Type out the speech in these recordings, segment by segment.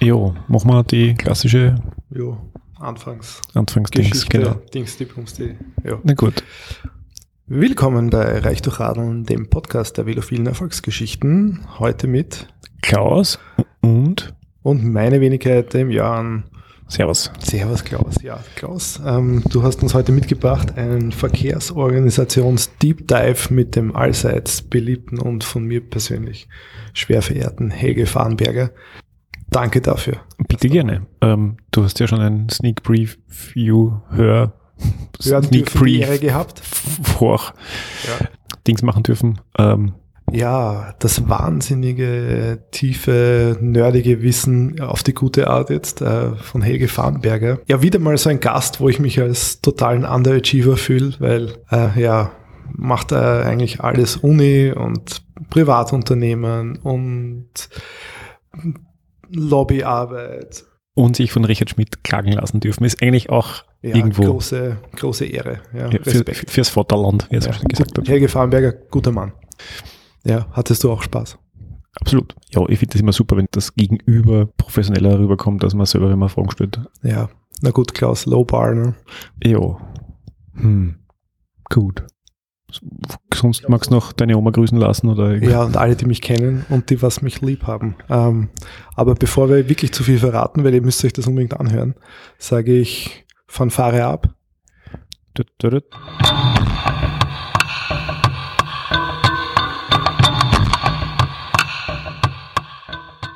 Jo, machen wir die klassische Jo, Anfangs. Anfangsdings. Genau. Dings, die Bums, die. Ja. Na gut. Willkommen bei Reich durch Radeln, dem Podcast der velophilen Erfolgsgeschichten. Heute mit Klaus und und meine Wenigkeit, dem Jan. Servus. Servus Klaus. Ja, Klaus, ähm, du hast uns heute mitgebracht einen Verkehrsorganisations-Deep Dive mit dem allseits beliebten und von mir persönlich schwer verehrten Helge Farnberger. Danke dafür. Bitte gerne. Ähm, du hast ja schon ein Sneak Preview, Hör, haben die Ehre gehabt. vor Ja. Dings machen dürfen. Ähm, Ja, das wahnsinnige, tiefe, nerdige Wissen auf die gute Art jetzt äh, von Helge Farnberger. Ja, wieder mal so ein Gast, wo ich mich als totalen Underachiever fühle, weil äh, ja, macht er eigentlich alles Uni und Privatunternehmen und Lobbyarbeit. und sich von Richard Schmidt klagen lassen dürfen, ist eigentlich auch Ja, irgendwo große, große Ehre. Ja, ja, für, fürs Vaterland, wie er so Ja. schön gesagt hat. Helge Farnberger, guter Mann. Ja, hattest du auch Spaß? Absolut. Ja, ich finde das immer super, wenn das Gegenüber professioneller rüberkommt, als man selber immer Fragen stellt. Ja, na gut, Klaus, Low Bar, ne? Ja. Hm. Gut. Sonst magst du noch deine Oma grüßen lassen oder irgendwie? Ja, und alle, die mich kennen und die, was mich lieb haben. Ähm, aber bevor wir wirklich zu viel verraten, weil ihr müsst euch das unbedingt anhören, sage ich Fanfare ab. Tut, tut, tut.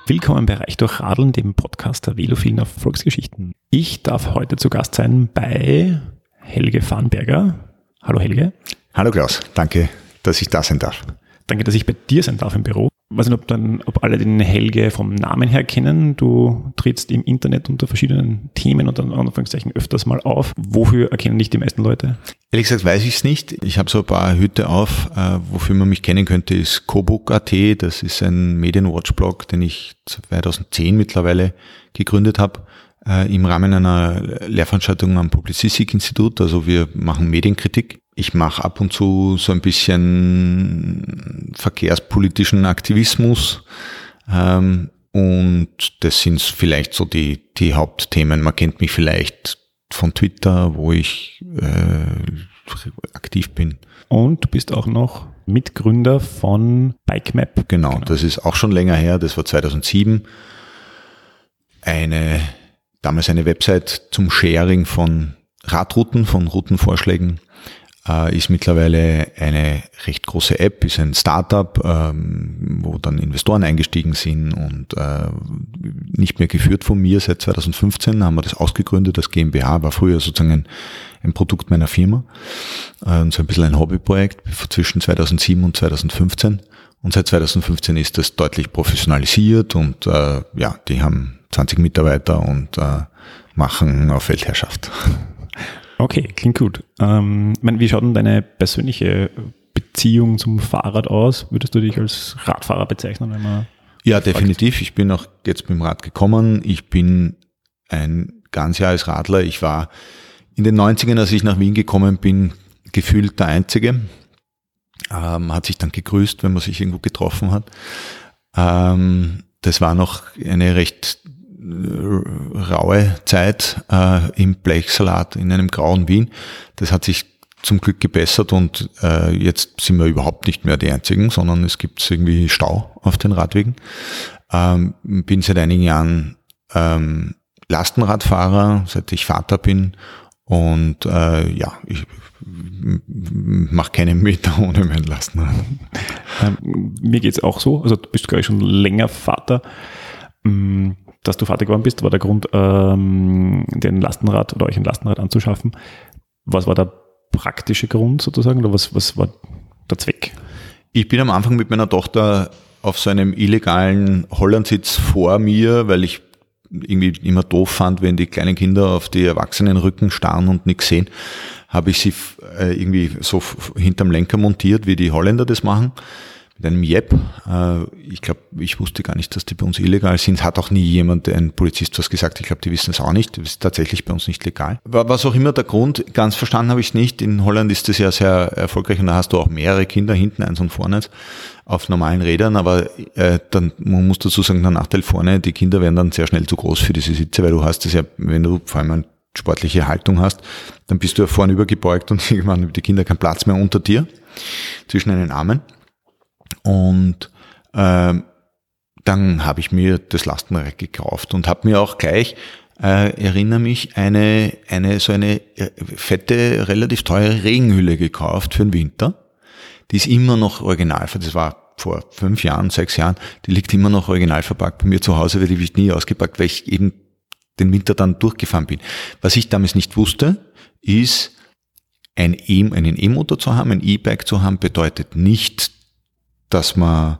Willkommen bei Reich durch Radeln, dem Podcast der velophilen Erfolgsgeschichten. Ich darf heute zu Gast sein bei Helge Farnberger. Hallo Helge. Hallo Klaus, danke, dass ich da sein darf. Danke, dass ich bei dir sein darf im Büro. Ich weiß nicht, ob, dann, ob alle den Helge vom Namen her kennen. Du trittst im Internet unter verschiedenen Themen und dann Anführungszeichen öfters mal auf. Wofür erkennen dich die meisten Leute? Ehrlich gesagt weiß ich es nicht. Ich habe so ein paar Hüte auf. Äh, wofür man mich kennen könnte, ist Kobook.at. Das ist ein Medienwatch-Blog, den ich 2010 mittlerweile gegründet habe. Äh, Im Rahmen einer Lehrveranstaltung am Publicistik-Institut. Also wir machen Medienkritik. Ich mache ab und zu so ein bisschen verkehrspolitischen Aktivismus. Ähm, und das sind vielleicht so die, die Hauptthemen. Man kennt mich vielleicht von Twitter, wo ich äh, aktiv bin. Und du bist auch noch Mitgründer von BikeMap. Genau, das ist auch schon länger her, das war 2007. Eine, damals eine Website zum Sharing von Radrouten, von Routenvorschlägen, äh, ist mittlerweile eine recht große App, ist ein Startup, ähm, wo dann Investoren eingestiegen sind und äh, nicht mehr geführt von mir. Seit 2015 haben wir das ausgegründet als GmbH, war früher sozusagen ein, ein Produkt meiner Firma äh, so ein bisschen ein Hobbyprojekt zwischen 2007 und 2015. Und seit 2015 ist das deutlich professionalisiert und äh, ja, die haben 20 Mitarbeiter und äh, machen auf Weltherrschaft. Okay, klingt gut. Ähm, ich meine, wie schaut denn deine persönliche Beziehung zum Fahrrad aus? Würdest du dich als Radfahrer bezeichnen, wenn man Ja, definitiv. Ich bin auch jetzt mit dem Rad gekommen. Ich bin ein ganzjahres Radler. Ich war in den 90ern, als ich nach Wien gekommen bin, gefühlt der Einzige. Ähm, hat sich dann gegrüßt, wenn man sich irgendwo getroffen hat. Ähm, das war noch eine recht raue Zeit äh, im Blechsalat in einem grauen Wien. Das hat sich zum Glück gebessert und äh, jetzt sind wir überhaupt nicht mehr die Einzigen, sondern es gibt irgendwie Stau auf den Radwegen. Ähm, bin seit einigen Jahren ähm, Lastenradfahrer, seit ich Vater bin und äh, ja, ich mache keine Meter ohne mein Lastenrad. Ähm, mir geht's auch so, also du bist, glaube ich, schon länger Vater. Ähm, dass du Vater geworden bist, war der Grund, ähm, den Lastenrad oder euch ein Lastenrad anzuschaffen. Was war der praktische Grund sozusagen oder was, was war der Zweck? Ich bin am Anfang mit meiner Tochter auf so einem illegalen Hollandsitz vor mir, weil ich irgendwie immer doof fand, wenn die kleinen Kinder auf die Erwachsenenrücken starren und nichts sehen, habe ich sie äh, irgendwie so hinterm Lenker montiert, wie die Holländer das machen. Mit einem Jep. Äh, ich glaube, ich wusste gar nicht, dass die bei uns illegal sind. Hat auch nie jemand, ein Polizist, was gesagt. Ich glaube, die wissen es auch nicht. Das ist tatsächlich bei uns nicht legal. Was auch immer der Grund, ganz verstanden habe ich es nicht. In Holland ist das ja sehr erfolgreich und da hast du auch mehrere Kinder, hinten eins und vorne auf normalen Rädern. Aber äh, dann man muss dazu sagen, der Nachteil vorne, die Kinder werden dann sehr schnell zu groß für diese Sitze, weil du hast das ja, wenn du vor allem eine sportliche Haltung hast, dann bist du ja vorne übergebeugt und irgendwann haben die Kinder keinen Platz mehr unter dir zwischen den Armen. Und äh, dann habe ich mir das Lastenrad gekauft und habe mir auch gleich, äh, erinnere mich, eine, eine so eine äh, fette, relativ teure Regenhülle gekauft für den Winter. Die ist immer noch original, das war vor fünf Jahren, sechs Jahren, die liegt immer noch original verpackt bei mir zu Hause, weil die wird nie ausgepackt, weil ich eben den Winter dann durchgefahren bin. Was ich damals nicht wusste, ist, ein e, einen E-Motor zu haben, ein E-Bike zu haben, bedeutet nicht, dass man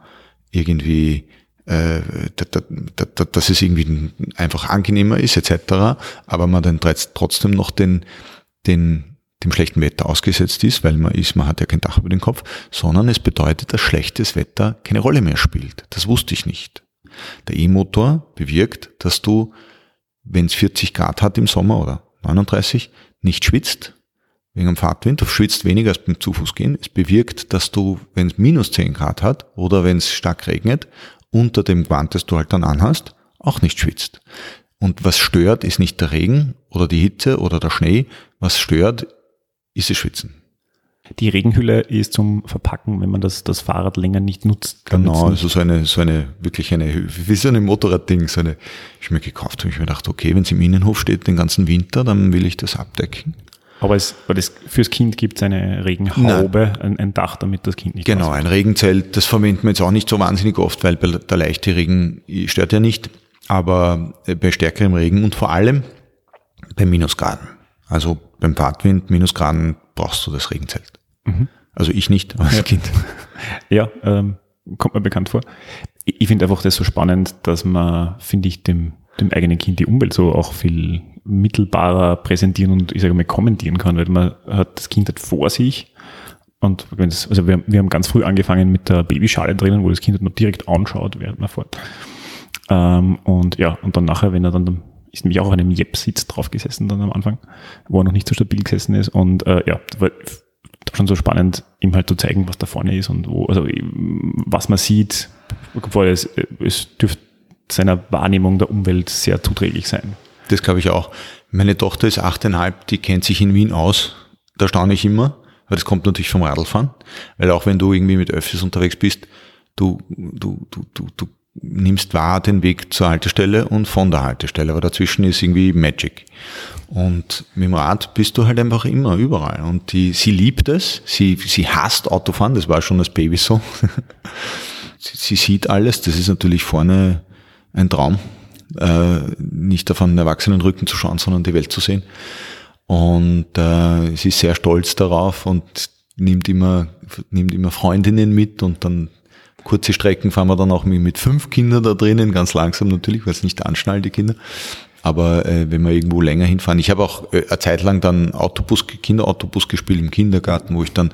irgendwie äh, dass es irgendwie einfach angenehmer ist etc., aber man dann trotzdem noch den, den, dem schlechten Wetter ausgesetzt ist, weil man ist, man hat ja kein Dach über den Kopf, sondern es bedeutet, dass schlechtes Wetter keine Rolle mehr spielt. Das wusste ich nicht. Der E-Motor bewirkt, dass du, wenn es 40 Grad hat im Sommer oder 39, nicht schwitzt, wegen dem Fahrtwind, du schwitzt weniger als beim Zufußgehen. Es bewirkt, dass du, wenn es minus 10 Grad hat oder wenn es stark regnet, unter dem Gewand, das du halt dann anhast, auch nicht schwitzt. Und was stört, ist nicht der Regen oder die Hitze oder der Schnee. Was stört, ist das Schwitzen. Die Regenhülle ist zum Verpacken, wenn man das, das Fahrrad länger nicht nutzt. Genau, also so eine, so eine, wirklich eine, wie so eine Motorradding, so eine, ich mir gekauft habe, ich mir gedacht, okay, wenn es im Innenhof steht den ganzen Winter, dann will ich das abdecken. Aber es, weil es fürs Kind gibt es eine Regenhaube, ein, ein, Dach, damit das Kind nicht Genau, ein Regenzelt, das verwenden wir jetzt auch nicht so wahnsinnig oft, weil der leichte Regen stört ja nicht, aber äh, bei stärkerem Regen und vor allem bei Minusgraden. Also beim Fahrtwind, Minusgraden brauchst du das Regenzelt. Mhm. Also ich nicht, aber das ja. Kind. Ja, ähm, kommt mir bekannt vor. Ich, ich finde einfach das so spannend, dass man, finde ich, dem, dem eigenen Kind die Umwelt so auch viel mittelbarer präsentieren und ich sage mal kommentieren kann, weil man hat das Kind halt vor sich und wenn es, also wir, wir haben ganz früh angefangen mit der Babyschale drinnen, wo das Kind halt noch direkt anschaut, während man fährt. Ähm, und ja, und dann nachher, wenn er dann ist nämlich auch auf einem Jep-Sitz drauf gesessen dann am Anfang, wo er noch nicht so stabil gesessen ist. Und äh, ja, das war schon so spannend, ihm halt zu zeigen, was da vorne ist und wo, also was man sieht, obwohl es, es dürfte seiner Wahrnehmung der Umwelt sehr zuträglich sein. Das glaube ich auch. Meine Tochter ist achteinhalb, die kennt sich in Wien aus. Da staune ich immer, weil das kommt natürlich vom Radlfahren. Weil auch wenn du irgendwie mit Öffis unterwegs bist, du, du, du, du, du nimmst wahr den Weg zur Haltestelle und von der Haltestelle, aber dazwischen ist irgendwie Magic. Und mit dem Rad bist du halt einfach immer überall. Und die, sie liebt es, sie, sie hasst Autofahren, das war schon als Baby so. sie, sie sieht alles, das ist natürlich vorne ein Traum äh, nicht auf einen erwachsenen Rücken zu schauen, sondern die Welt zu sehen. Und äh, sie ist sehr stolz darauf und nimmt immer, nimmt immer Freundinnen mit und dann kurze Strecken fahren wir dann auch mit fünf Kindern da drinnen, ganz langsam natürlich, weil es nicht anschnallen, die Kinder. Aber äh, wenn wir irgendwo länger hinfahren, ich habe auch äh, eine Zeit lang dann Autobus, Kinderautobus gespielt im Kindergarten, wo ich dann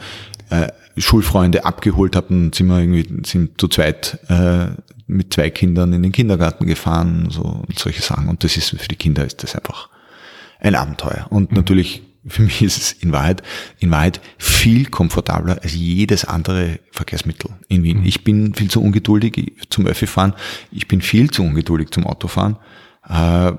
äh, Schulfreunde abgeholt habe und sind wir irgendwie sind zu zweit äh, mit zwei Kindern in den Kindergarten gefahren, so und solche Sachen. Und das ist für die Kinder ist das einfach ein Abenteuer. Und mhm. natürlich für mich ist es in Wahrheit, in Wahrheit viel komfortabler als jedes andere Verkehrsmittel in Wien. Mhm. Ich bin viel zu ungeduldig zum Öffi fahren. Ich bin viel zu ungeduldig zum Autofahren. Äh,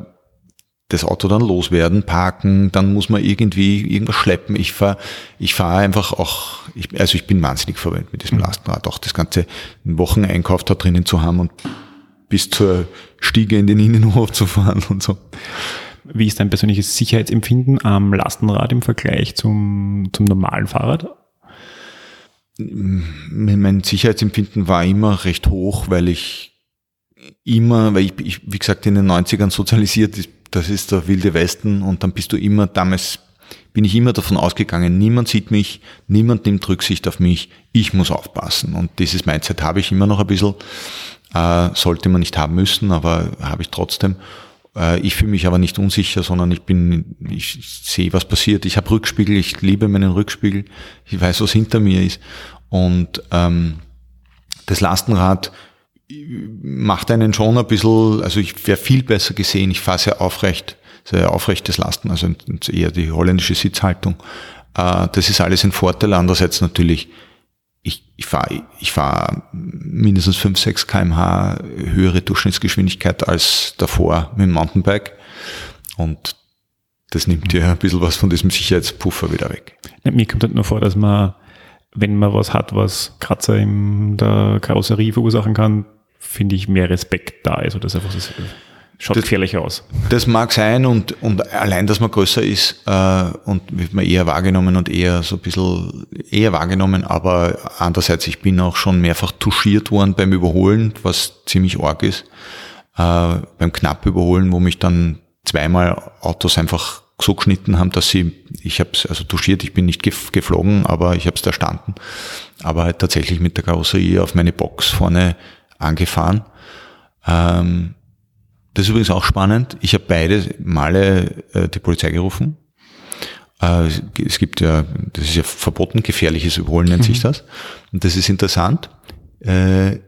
das Auto dann loswerden, parken, dann muss man irgendwie irgendwas schleppen. Ich fahre ich fahr einfach auch, ich, also ich bin wahnsinnig verwöhnt mit diesem mhm. Lastenrad, auch das ganze Wocheneinkauf da drinnen zu haben und bis zur Stiege in den Innenhof zu fahren und so. Wie ist dein persönliches Sicherheitsempfinden am Lastenrad im Vergleich zum, zum normalen Fahrrad? Mein Sicherheitsempfinden war immer recht hoch, weil ich immer, weil ich, ich wie gesagt, in den 90ern sozialisiert das ist der wilde Westen und dann bist du immer, damals bin ich immer davon ausgegangen, niemand sieht mich, niemand nimmt Rücksicht auf mich, ich muss aufpassen. Und dieses Mindset habe ich immer noch ein bisschen, äh, sollte man nicht haben müssen, aber habe ich trotzdem. Äh, ich fühle mich aber nicht unsicher, sondern ich bin, ich sehe, was passiert. Ich habe Rückspiegel, ich liebe meinen Rückspiegel, ich weiß, was hinter mir ist. Und ähm, das Lastenrad macht einen schon ein bisschen, also ich wäre viel besser gesehen, ich fahre sehr aufrecht, sehr aufrechtes Lasten, also eher die holländische Sitzhaltung. Äh, das ist alles ein Vorteil. Andererseits natürlich, ich, ich fahre ich fahr mindestens 5, 6 kmh höhere Durchschnittsgeschwindigkeit als davor mit dem Mountainbike. Und das nimmt dir ein bisschen was von diesem Sicherheitspuffer wieder weg. Ja, mir kommt halt nur vor, dass man, wenn man was hat, was Kratzer in der Karosserie verursachen kann, finde ich, mehr Respekt da ist oder das einfach das schaut das, gefährlich aus. Das mag sein und, und allein, dass man größer ist äh, und wird man eher wahrgenommen und eher so ein bisschen eher wahrgenommen, aber andererseits, ich bin auch schon mehrfach touchiert worden beim Überholen, was ziemlich arg ist. Äh, beim knapp Überholen, wo mich dann zweimal Autos einfach so geschnitten haben, dass sie, ich habe es also touchiert, ich bin nicht geflogen, aber ich habe es erstanden, aber halt tatsächlich mit der Karosserie auf meine Box vorne angefahren. Ähm, das ist übrigens auch spannend. Ich habe beide Male äh, die Polizei gerufen. Äh, es gibt ja, das ist ja verboten, gefährliches Überholen nennt mhm. sich das. Und das ist interessant. Äh,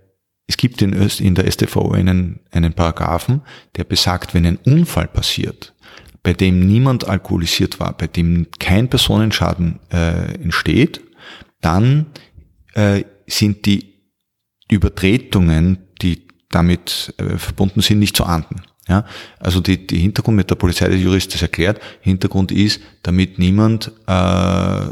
es gibt in, Öst, in der StVO einen, einen Paragraphen, der besagt, wenn ein Unfall passiert, bei dem niemand alkoholisiert war, bei dem kein Personenschaden äh, entsteht, dann äh, sind die Übertretungen, die damit äh, verbunden sind, nicht zu ahnden. Ja, also die, die Hintergrund mit der Polizei, der Jurist das erklärt, Hintergrund ist, damit niemand, äh,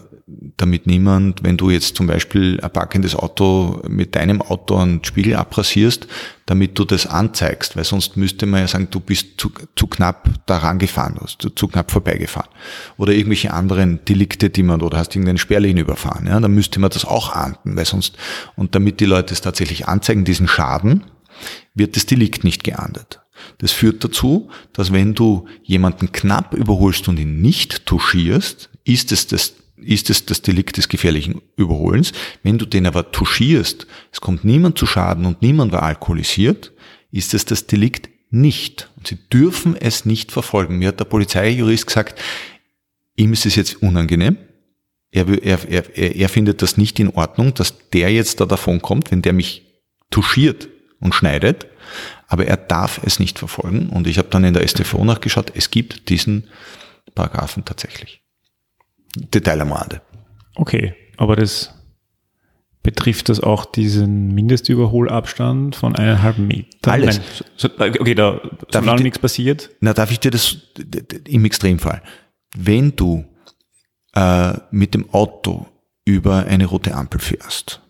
damit niemand, wenn du jetzt zum Beispiel ein parkendes Auto mit deinem Auto einen Spiegel abrasierst, damit du das anzeigst, weil sonst müsste man ja sagen, du bist zu, zu knapp daran gefahren, du hast zu knapp vorbeigefahren. Oder irgendwelche anderen Delikte, die man, oder hast irgendeine Sperrlinie überfahren, ja, dann müsste man das auch ahnden, weil sonst, und damit die Leute es tatsächlich anzeigen, diesen Schaden, wird das Delikt nicht geahndet. Das führt dazu, dass wenn du jemanden knapp überholst und ihn nicht touchierst, ist es das ist es das Delikt des gefährlichen Überholens. Wenn du den aber touchierst, es kommt niemand zu Schaden und niemand war alkoholisiert, ist es das Delikt nicht. Und sie dürfen es nicht verfolgen. Mir hat der Polizeijurist gesagt, ihm ist es jetzt unangenehm. Er, er, er, er findet das nicht in Ordnung, dass der jetzt da davon kommt, wenn der mich touchiert und schneidet, aber er darf es nicht verfolgen. Und ich habe dann in der STV nachgeschaut, es gibt diesen Paragraphen tatsächlich. Detailamade. Okay, aber das betrifft das auch diesen Mindestüberholabstand von eineinhalb Metern? Alles. Nein, okay, da ist noch nichts passiert. Na, darf ich dir das im Extremfall? Wenn du äh, mit dem Auto über eine rote Ampel fährst,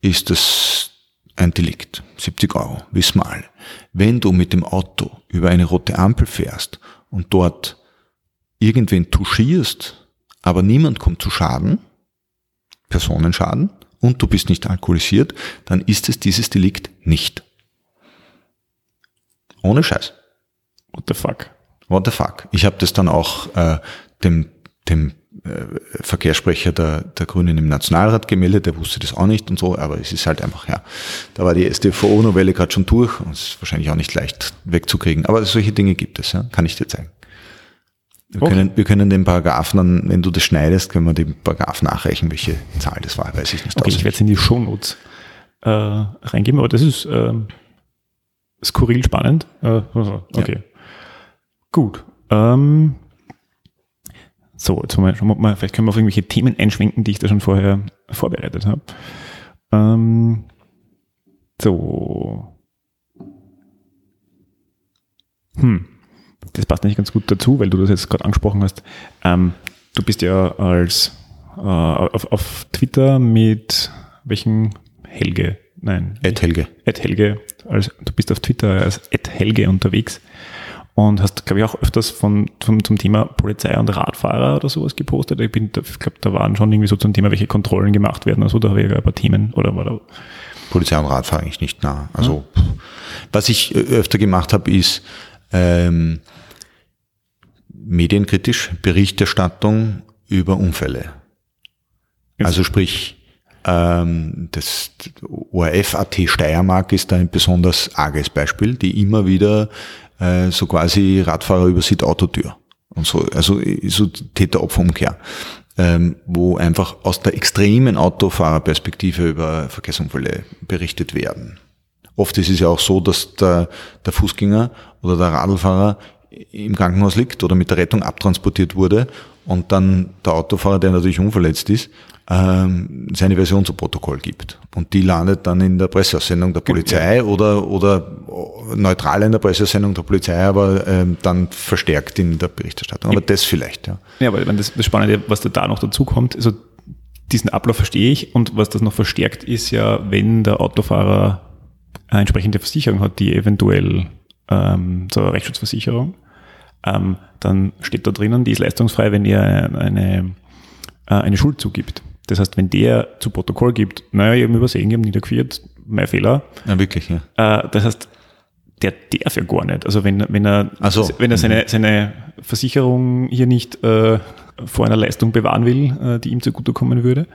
ist das ein Delikt. 70 Euro, wissen wir alle. Wenn du mit dem Auto über eine rote Ampel fährst und dort irgendwen touchierst, aber niemand kommt zu Schaden, Personenschaden, und du bist nicht alkoholisiert, dann ist es dieses Delikt nicht. Ohne Scheiß. What the fuck? What the fuck? Ich habe das dann auch äh, dem, dem äh, Verkehrssprecher der, der Grünen im Nationalrat gemeldet, der wusste das auch nicht und so, aber es ist halt einfach, ja, da war die StVO-Novelle gerade schon durch und es ist wahrscheinlich auch nicht leicht wegzukriegen. Aber solche Dinge gibt es, ja, kann ich dir zeigen. Wir, okay. können, wir können den Paragraphen dann, wenn du das schneidest, können wir den Paragraph nachreichen, welche Zahl das war, weiß ich nicht. Okay, ich werde es in die Shownotes äh, reingeben, aber das ist äh, skurril spannend. Äh, also, okay. Ja. Gut. Ähm, so, jetzt mal, schauen wir mal, vielleicht können wir auf irgendwelche Themen einschwenken, die ich da schon vorher vorbereitet habe. Ähm, so. Hm. Das passt nicht ganz gut dazu, weil du das jetzt gerade angesprochen hast. Ähm, du bist ja als äh, auf, auf Twitter mit welchen Helge? Nein. Ed Helge. Ed Helge. Als, du bist auf Twitter als Ed Helge unterwegs und hast, glaube ich, auch öfters von, von, zum Thema Polizei und Radfahrer oder sowas gepostet. Ich, bin, ich glaube, da waren schon irgendwie so zum Thema, welche Kontrollen gemacht werden. Also da habe ich ein paar Themen oder war da. Polizei und Radfahrer eigentlich nicht nah. Also ja. was ich äh, öfter gemacht habe, ist ähm, medienkritisch Berichterstattung über Unfälle. Also sprich, ähm, das ORF.at Steiermark ist da ein besonders arges Beispiel, die immer wieder äh, so quasi Radfahrer übersieht Autotür und so, also so Täter-Opfer-Umkehr. ähm, wo einfach aus der extremen Autofahrerperspektive über Verkehrsunfälle berichtet werden. Oft ist es ja auch so, dass der, der Fußgänger oder der Radlfahrer im Krankenhaus liegt oder mit der Rettung abtransportiert wurde und dann der Autofahrer, der natürlich unverletzt ist, ähm, seine Version zu Protokoll gibt. Und die landet dann in der Presseaussendung der Polizei oder, oder neutral in der Presseaussendung der Polizei, aber ähm, dann verstärkt in der Berichterstattung. Aber das vielleicht, ja. Ja, aber das, das Spannende, was da noch dazu kommt, also diesen Ablauf verstehe ich und was das noch verstärkt ist ja, wenn der Autofahrer eine entsprechende Versicherung hat, die eventuell ähm, zur Rechtsschutzversicherung, ähm, dann steht da drinnen, die ist leistungsfrei, wenn ihr eine, äh, eine Schuld zugibt. Das heißt, wenn der zu Protokoll gibt, naja, ich habe übersehen, ich habe niedergeführt, mein Fehler. Ja, wirklich, ja. Äh, das heißt, der darf ja gar nicht. Also wenn, wenn er, so. wenn er seine, seine Versicherung hier nicht äh, vor einer Leistung bewahren will, äh, die ihm zugutekommen würde,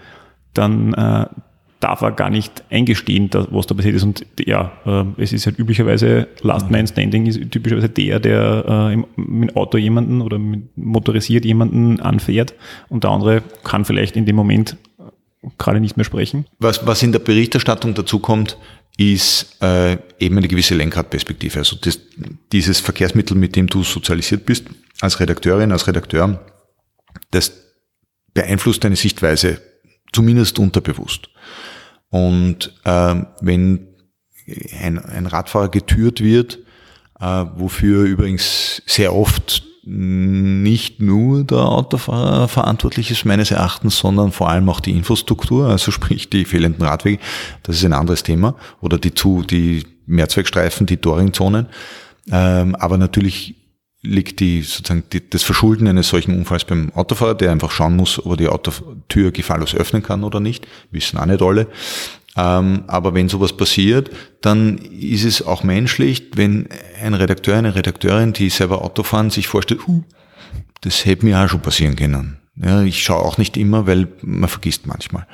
dann äh, darf er gar nicht eingestehen, was da passiert ist. Und ja, äh, es ist halt üblicherweise Last Man Standing ist typischerweise der, der äh, im, mit Auto jemanden oder motorisiert jemanden anfährt und der andere kann vielleicht in dem Moment gerade nicht mehr sprechen. Was, was in der Berichterstattung dazu kommt, ist äh, eben eine gewisse Lenkradperspektive. Also das, dieses Verkehrsmittel, mit dem du sozialisiert bist, als Redakteurin, als Redakteur, das beeinflusst deine Sichtweise zumindest unterbewusst. Und äh, wenn ein, ein Radfahrer getürt wird, äh, wofür übrigens sehr oft nicht nur der Autofahrer verantwortlich ist meines Erachtens, sondern vor allem auch die Infrastruktur, also sprich die fehlenden Radwege, das ist ein anderes Thema, oder die zu, die Mehrzweckstreifen, die Doringzonen. Ähm, aber natürlich liegt die sozusagen die, das Verschulden eines solchen Unfalls beim Autofahrer, der einfach schauen muss, ob er die Autotür gefahrlos öffnen kann oder nicht. Wissen auch nicht alle. Ähm, aber wenn sowas passiert, dann ist es auch menschlich, wenn ein Redakteur, eine Redakteurin, die selber Auto fahren, sich vorstellt, uh, das hätte mir auch schon passieren können. Ja, ich schaue auch nicht immer, weil man vergisst manchmal.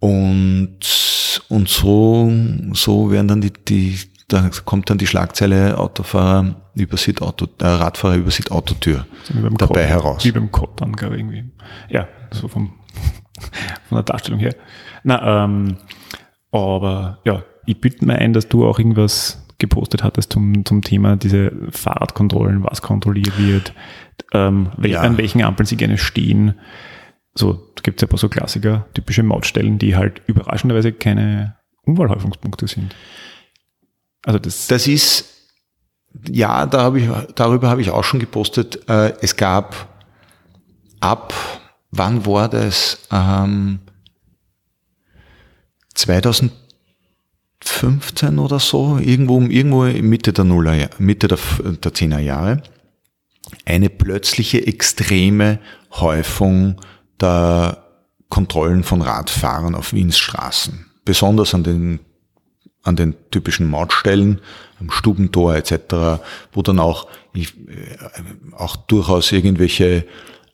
Und, und so, so werden dann die, die, da kommt dann die Schlagzeile Autofahrer übersieht Auto, äh, Radfahrer übersieht Autotür dabei Code, heraus. Wie beim dann, glaube ich, irgendwie. Ja, so vom, von der Darstellung her. Na, ähm, aber ja, ich bitte mir ein, dass du auch irgendwas gepostet hattest zum, zum Thema diese Fahrradkontrollen, was kontrolliert wird, ähm, wel, ja. an welchen Ampeln sie gerne stehen. So, da gibt es ja ein paar so Klassiker, typische Mautstellen, die halt überraschenderweise keine Unfallhäufungspunkte sind. Also das, das ist, ja, da hab ich, darüber habe ich auch schon gepostet. Äh, es gab ab, wann war das? Ähm, 2015 oder so, irgendwo, irgendwo Mitte der Nuller, Mitte der, der 10er Jahre, eine plötzliche extreme Häufung der Kontrollen von Radfahrern auf Wiens Straßen. Besonders an den an den typischen Mautstellen, am Stubentor etc., wo dann auch, äh, auch durchaus irgendwelche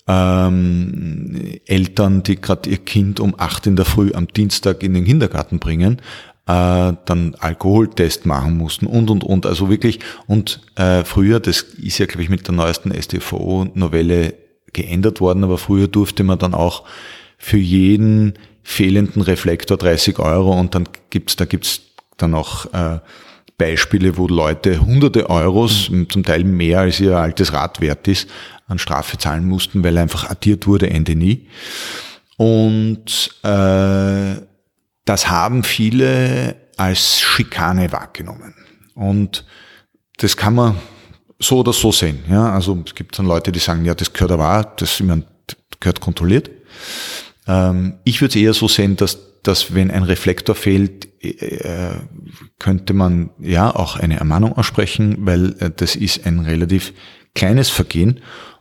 ähm, Eltern, die gerade ihr Kind um acht in der Früh am Dienstag in den Kindergarten bringen, äh, dann Alkoholtest machen mussten und und und. Also wirklich, und äh, früher, das ist ja, glaube ich, mit der neuesten StVO-Novelle geändert worden, aber früher durfte man dann auch für jeden fehlenden Reflektor 30 Euro und dann gibt's, da gibt's dann auch äh, Beispiele, wo Leute hunderte Euros, mhm. zum Teil mehr als ihr altes Rad wert ist, an Strafe zahlen mussten, weil einfach addiert wurde, Ende nie. Und äh, das haben viele als Schikane wahrgenommen. Und das kann man so oder so sehen. Ja? Also es gibt dann Leute, die sagen, ja, das gehört aber, das gehört kontrolliert. Ähm, ich würde es eher so sehen, dass dass wenn ein Reflektor fehlt, äh, könnte man ja auch eine Ermahnung aussprechen, weil äh, das ist ein relativ kleines Vergehen.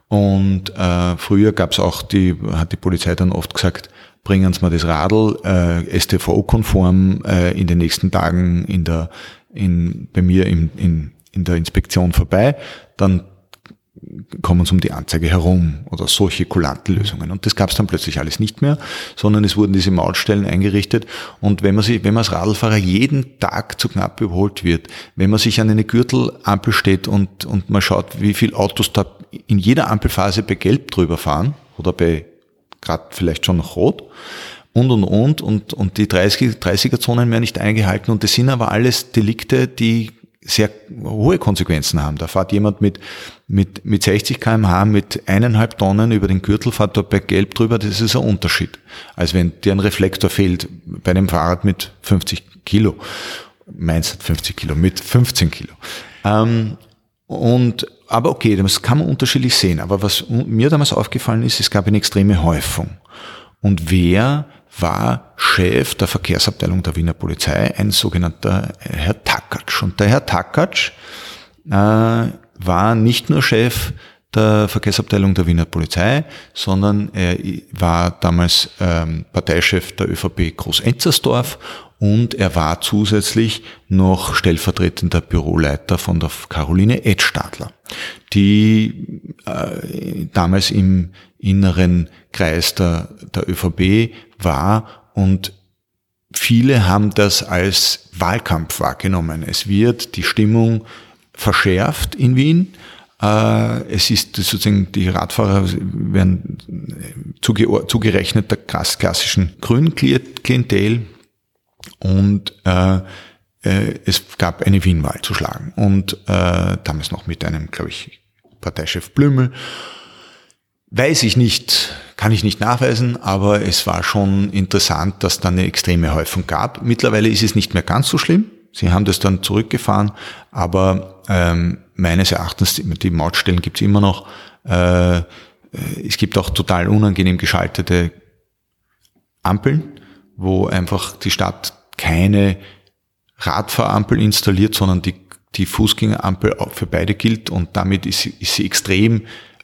Und äh, früher gab es auch die, hat die Polizei dann oft gesagt, bringen Sie mal das Radl äh, STVO-konform äh, in den nächsten Tagen in der, in, bei mir in, in, in der Inspektion vorbei, dann kommen sie um die Anzeige herum oder solche kulanten Lösungen. Und das gab es dann plötzlich alles nicht mehr, sondern es wurden diese Mautstellen eingerichtet. Und wenn man sich, wenn man als Radlfahrer jeden Tag zu knapp überholt wird, wenn man sich an eine Gürtelampel steht und, und man schaut, wie viele Autos da in jeder Ampelphase bei Gelb drüber fahren oder bei gerade vielleicht schon noch rot und, und, und, und, und die 30, 30er-Zonen werden nicht eingehalten und das sind aber alles Delikte, die sehr hohe Konsequenzen haben. Da fährt jemand mit, mit, mit 60 kmh mit eineinhalb Tonnen über den Gürtel, fährt dort bei Gelb drüber, das ist ein Unterschied. Als wenn dir ein Reflektor fehlt bei einem Fahrrad mit 50 Kilo. Meins hat 50 Kilo, mit 15 Kilo. Ähm, und, aber okay, das kann man unterschiedlich sehen. Aber was mir damals aufgefallen ist, es gab eine extreme Häufung. Und wer war Chef der Verkehrsabteilung der Wiener Polizei, ein sogenannter Herr Takatsch. Und der Herr Takatsch äh, war nicht nur Chef der Verkehrsabteilung der Wiener Polizei, sondern er war damals ähm, Parteichef der ÖVP Groß-Enzersdorf und er war zusätzlich noch stellvertretender Büroleiter von der Caroline Edstadler, die äh, damals im inneren Kreis der, der ÖVP war und viele haben das als Wahlkampf wahrgenommen. Es wird die Stimmung verschärft in Wien. Äh, es ist sozusagen, die Radfahrer werden zugerechnet der klassischen grünen Klientel und äh, äh, es gab eine Wienwahl zu schlagen und damals noch mit einem, glaube ich, Parteichef Blümel. Weiß ich nicht, kann ich nicht nachweisen, aber es war schon interessant, dass da eine extreme Häufung gab. Mittlerweile ist es nicht mehr ganz so schlimm. Sie haben das dann zurückgefahren, aber ähm, meines Erachtens, die Mautstellen gibt es immer noch. Äh, es gibt auch total unangenehm geschaltete Ampeln, wo einfach die Stadt keine Radfahrampel installiert, sondern die, die Fußgängerampel für beide gilt und damit ist, ist sie extrem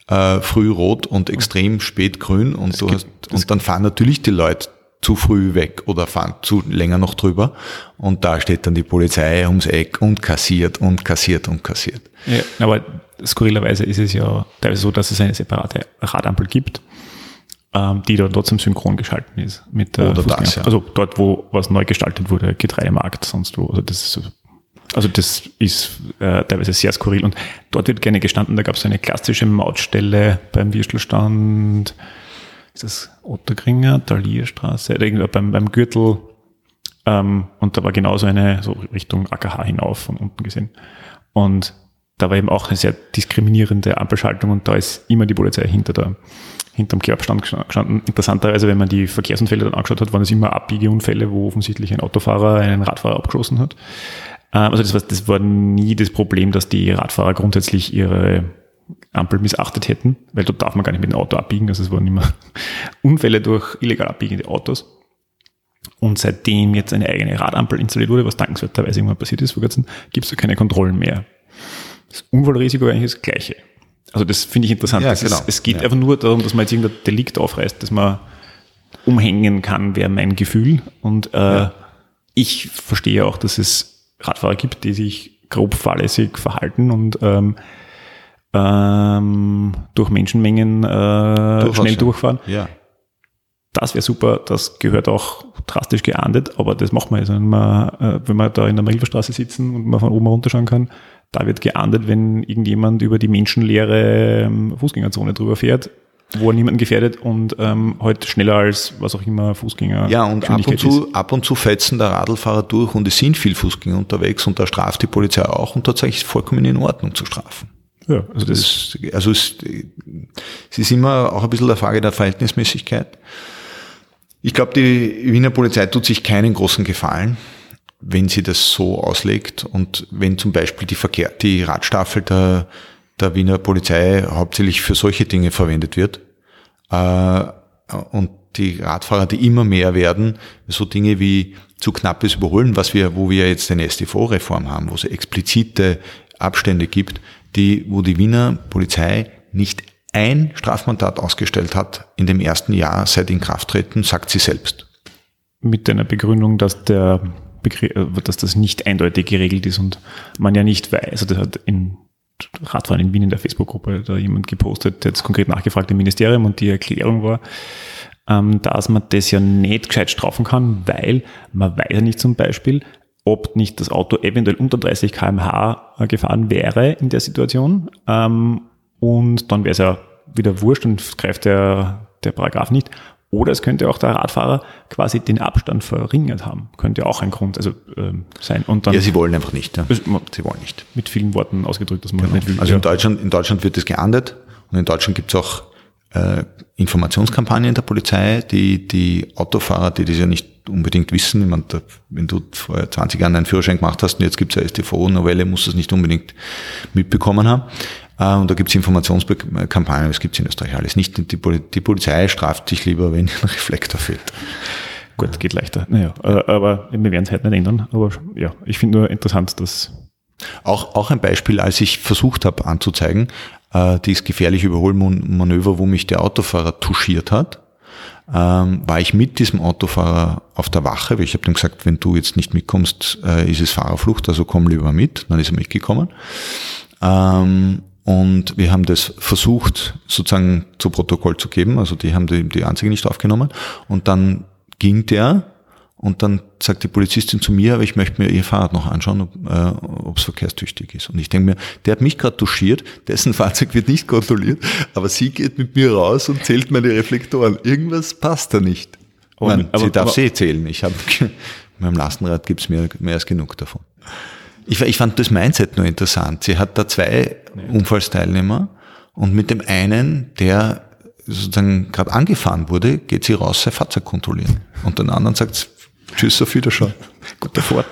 äh, früh rot und extrem spät grün und, du hast, und dann fahren natürlich die Leute zu früh weg oder fahren zu länger noch drüber und da steht dann die Polizei ums Eck und kassiert und kassiert und kassiert. Ja, aber skurrilerweise ist es ja teilweise so, dass es eine separate Radampel gibt, ähm, die dann trotzdem synchron geschalten ist mit der Oder das, ja. Also dort, wo was neu gestaltet wurde, Getreidemarkt, sonst wo. Also das ist so also das ist äh, teilweise sehr skurril. Und dort wird gerne gestanden, da gab es eine klassische Mautstelle beim Würstelstand, ist das Ottergringer, Talierstraße, beim, beim Gürtel. Ähm, und da war genauso eine, so Richtung AKH hinauf von unten gesehen. Und da war eben auch eine sehr diskriminierende Ampelschaltung und da ist immer die Polizei hinter der, hinterm Kerbstand gestanden. Interessanterweise, wenn man die Verkehrsunfälle dann angeschaut hat, waren es immer Abbiegeunfälle, wo offensichtlich ein Autofahrer einen Radfahrer abgeschossen hat. Ähm, also das war, das war nie das Problem, dass die Radfahrer grundsätzlich ihre Ampel missachtet hätten, weil dort darf man gar nicht mit dem Auto abbiegen. Also es waren immer Unfälle durch illegal abbiegende Autos. Und seitdem jetzt eine eigene Radampel installiert wurde, was dankenswerterweise irgendwann passiert ist vor kurzem, gibt es da keine Kontrollen mehr. Das Unfallrisiko ist eigentlich das gleiche. Also das finde ich interessant. Ja, genau. ist, es geht ja. einfach nur darum, dass man jetzt irgendein Delikt aufreißt, dass man umhängen kann, wäre mein Gefühl. Und äh, ja. ich verstehe auch, dass es Radfahrer gibt, die sich grob fahrlässig verhalten und ähm, ähm, durch Menschenmengen äh, schnell durchfahren. Ja. Das wäre super, das gehört auch drastisch geahndet, aber das macht man jetzt, wenn man, äh, wenn man da in der Marilferstraße sitzen und man von oben runterschauen kann, da wird geahndet, wenn irgendjemand über die menschenleere ähm, Fußgängerzone drüber fährt, wo er niemanden gefährdet und ähm, halt schneller als was auch immer Fußgänger. Ja, und ab und, zu, ab und zu fetzen der Radlfahrer durch und es sind viel Fußgänger unterwegs und da straft die Polizei auch und tatsächlich ist es vollkommen in Ordnung zu strafen. Ja, also das, das also es, es ist immer auch ein bisschen der Frage der Verhältnismäßigkeit. Ich glaube, die Wiener Polizei tut sich keinen großen Gefallen, wenn sie das so auslegt und wenn zum Beispiel die Verkehr, die Radstaffel der der Wiener Polizei hauptsächlich für solche Dinge verwendet wird. Äh, und die Radfahrer, die immer mehr werden, so Dinge wie zu knappes Überholen, was wir, wo wir jetzt eine STV-Reform haben, wo es explizite Abstände gibt, die, wo die Wiener Polizei nicht ein Strafmandat ausgestellt hat in dem ersten Jahr seit Inkrafttreten, sagt sie selbst. Mit einer Begründung, dass der Begriff, äh, dass das nicht eindeutig geregelt ist und man ja nicht weiß, also das hat in Radfahren in Wien in der Facebook-Gruppe, da jemand gepostet, jetzt konkret nachgefragt im Ministerium und die Erklärung war, ähm, dass man das ja nicht gescheit strafen kann, weil man weiß ja nicht zum Beispiel, ob nicht das Auto eventuell unter 30 kmh gefahren wäre in der Situation. Ähm, und dann wäre es ja wieder wurscht und greift der der Paragraph nicht. Oder es könnte auch der Radfahrer quasi den Abstand verringert haben. Könnte auch ein Grund also, ähm, sein. Und dann ja, sie wollen einfach nicht. Ja. Sie wollen nicht. Mit vielen Worten ausgedrückt, dass man genau. nicht will. Also in Deutschland, in Deutschland wird das geahndet und in Deutschland gibt es auch äh, Informationskampagnen der Polizei, die die Autofahrer, die das ja nicht unbedingt wissen, ich meine, da, wenn du vor 20 Jahren einen Führerschein gemacht hast und jetzt gibt es eine STV-Novelle, musst du es nicht unbedingt mitbekommen haben. Äh, und da gibt es Informationskampagnen, das gibt es in Österreich alles nicht. Die, die Polizei straft sich lieber, wenn ein Reflektor fehlt. Gut, geht leichter. Naja, äh, aber wir werden es halt nicht ändern. Aber ja, ich finde nur interessant, dass. Auch, auch ein Beispiel, als ich versucht habe anzuzeigen, äh, dieses gefährliche Überholmanöver, wo mich der Autofahrer touchiert hat, ähm, war ich mit diesem Autofahrer auf der Wache, weil ich habe ihm gesagt, wenn du jetzt nicht mitkommst, äh, ist es Fahrerflucht, also komm lieber mit. Dann ist er mitgekommen. Ähm, und wir haben das versucht, sozusagen zu Protokoll zu geben. Also die haben die, die Anzeige nicht aufgenommen. Und dann ging der und dann sagt die Polizistin zu mir, aber ich möchte mir ihr Fahrrad noch anschauen, ob äh, es verkehrstüchtig ist. Und ich denke mir, der hat mich gerade touchiert, dessen Fahrzeug wird nicht kontrolliert, aber sie geht mit mir raus und zählt meine Reflektoren. Irgendwas passt da nicht. Aber, Nein, aber, sie darf aber, sie zählen. Ich habe meinem Lastenrad gibt's mehr, mehr als genug davon. Ich, ich fand das Mindset nur interessant. Sie hat da zwei Unfallsteilnehmer und mit dem einen, der sozusagen gerade angefahren wurde, geht sie raus, sein Fahrzeug kontrollieren. Und den anderen sagt Tschüss, auf Wiederschauen. Gute Fahrt.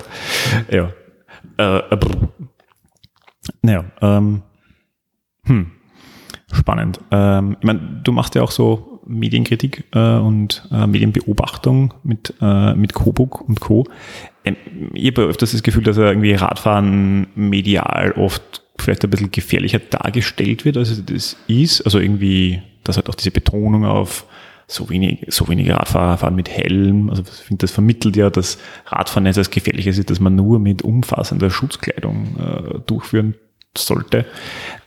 Ja. Äh, äh, naja, ähm, hm. Spannend. Ähm, ich meine, du machst ja auch so Medienkritik äh, und äh, Medienbeobachtung mit, äh, mit Coburg und Co. Ähm, ich habe öfters das Gefühl, dass er irgendwie Radfahren medial oft vielleicht ein bisschen gefährlicher dargestellt wird, als es das ist. Also irgendwie, dass halt auch diese Betonung auf so wenig, so wenige Radfahrer fahren mit Helm. Also ich finde, das vermittelt ja, dass Radfahren nicht als gefährlich ist, dass man nur mit umfassender Schutzkleidung äh, durchführen sollte.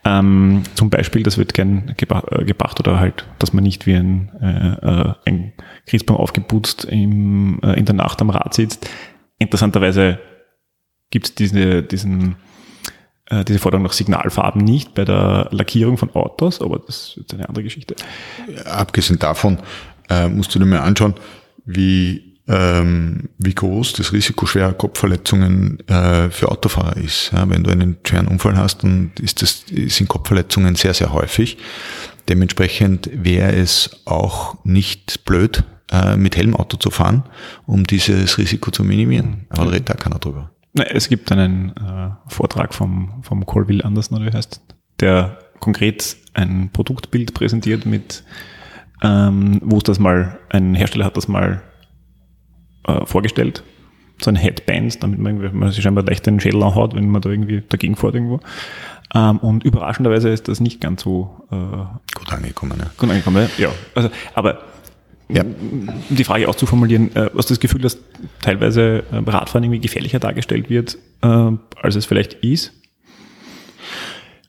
Ähm, zum Beispiel, das wird gern geba äh, gebracht oder halt, dass man nicht wie ein, äh, äh, ein Christbaum aufgeputzt im, äh, in der Nacht am Rad sitzt. Interessanterweise gibt es diese, diesen, äh, diese Forderung nach Signalfarben nicht bei der Lackierung von Autos, aber das ist eine andere Geschichte. Abgesehen davon äh, musst du dir mal anschauen, wie ähm, wie groß das Risiko schwerer Kopfverletzungen äh, für Autofahrer ist. Ja, wenn du einen schweren Unfall hast, dann ist das, sind Kopfverletzungen sehr, sehr häufig. Dementsprechend wäre es auch nicht blöd, äh, mit Helmauto zu fahren, um dieses Risiko zu minimieren. Aber da redet da keiner drüber. Es gibt einen äh, Vortrag vom, vom Colville Andersen, oder wie heißt, der konkret ein Produktbild präsentiert mit, ähm, wo es das mal, ein Hersteller hat das mal äh, vorgestellt. So ein Headband, damit man, man sich scheinbar leicht den Schädel anhaut, wenn man da irgendwie dagegen fährt irgendwo. Ähm, und überraschenderweise ist das nicht ganz so äh, gut angekommen. Ja. Gut angekommen, ja. Also, aber ja. um die Frage auch zu formulieren, äh, hast du das Gefühl, dass teilweise äh, Radfahren irgendwie gefährlicher dargestellt wird, äh, als es vielleicht ist?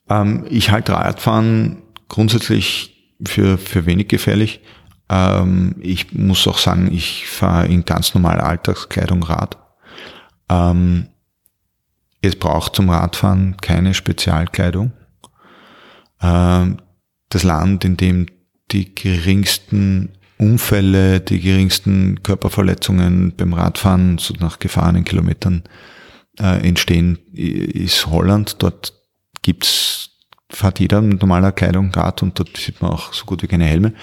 Ähm, ich halte Radfahren grundsätzlich für, für wenig gefährlich. Ähm, ich muss auch sagen, ich fahre in ganz normaler Alltagskleidung Rad. Ähm, es braucht zum Radfahren keine Spezialkleidung. Ähm, das Land, in dem die geringsten Unfälle, die geringsten Körperverletzungen beim Radfahren so nach gefahrenen Kilometern äh, entstehen, ist Holland. Dort gibt's fährt jeder mit normaler Kleidung Rad und dort sieht man auch so gut wie keine Helme.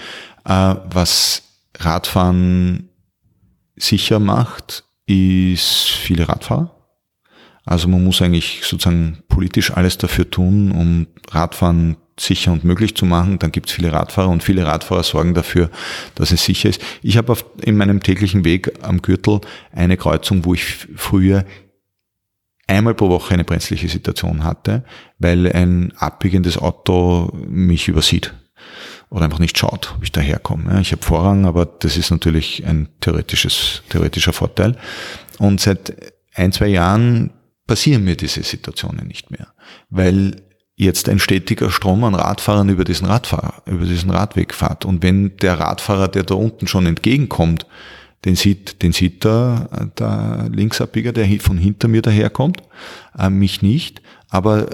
Äh, was Radfahren sicher macht, ist viele Radfahrer. Also man muss eigentlich sozusagen politisch alles dafür tun, um Radfahren sicher und möglich zu machen. Dann gibt es viele Radfahrer und viele Radfahrer sorgen dafür, dass es sicher ist. Ich habe in meinem täglichen Weg am Gürtel eine Kreuzung, wo ich früher einmal pro Woche eine brenzliche Situation hatte, weil ein abbiegendes Auto mich übersieht oder einfach nicht schaut, ob ich daherkomme. Ich habe Vorrang, aber das ist natürlich ein theoretisches, theoretischer Vorteil. Und seit ein, zwei Jahren passieren mir diese Situationen nicht mehr, weil jetzt ein stetiger Strom an Radfahrern über diesen Radfahrer, über diesen Radweg fährt. Und wenn der Radfahrer, der da unten schon entgegenkommt, den sieht, den sieht der, der Linksabbieger, der von hinter mir daherkommt, äh, mich nicht, aber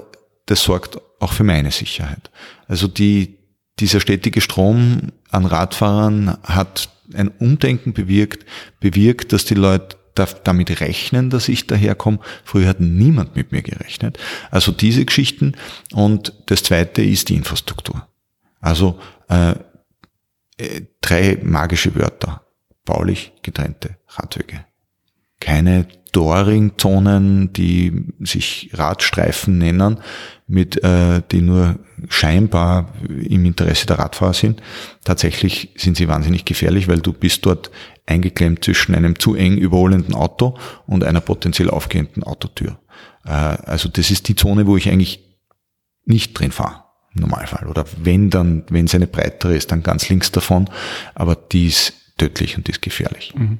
das sorgt auch für meine Sicherheit. Also die, dieser stetige Strom an Radfahrern hat ein Umdenken bewirkt, bewirkt, dass die Leute damit rechnen, dass ich daherkomme. Früher hat niemand mit mir gerechnet. Also diese Geschichten. Und das zweite ist die Infrastruktur. Also äh, äh drei magische Wörter. Baulich getrennte Radwege. Keine Doring-Zonen, die sich Radstreifen nennen, mit, äh, die nur scheinbar im Interesse der Radfahrer sind. Tatsächlich sind sie wahnsinnig gefährlich, weil du bist dort eingeklemmt zwischen einem zu eng überholenden Auto und einer potenziell aufgehenden Autotür. Äh, also das ist die Zone, wo ich eigentlich nicht drin fahre. Normalfall. Oder wenn dann, wenn es eine breitere ist, dann ganz links davon. Aber die ist tödlich und die ist gefährlich. Mhm.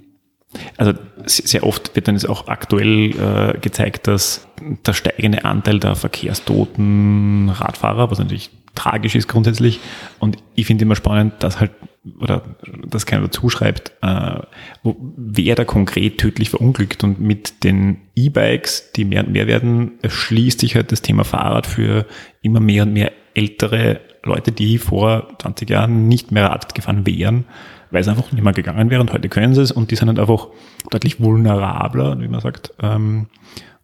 Also sehr oft wird dann jetzt auch aktuell äh, gezeigt, dass der steigende Anteil der verkehrstoten Radfahrer, was natürlich tragisch ist grundsätzlich, und ich finde immer spannend, dass halt, oder dass keiner dazu äh, wer da konkret tödlich verunglückt. Und mit den E-Bikes, die mehr und mehr werden, schließt sich halt das Thema Fahrrad für immer mehr und mehr ältere Leute, die vor 20 Jahren nicht mehr Rad gefahren wären weil es einfach nicht mehr gegangen wäre und heute können sie es und die sind halt einfach deutlich vulnerabler, wie man sagt. Ähm,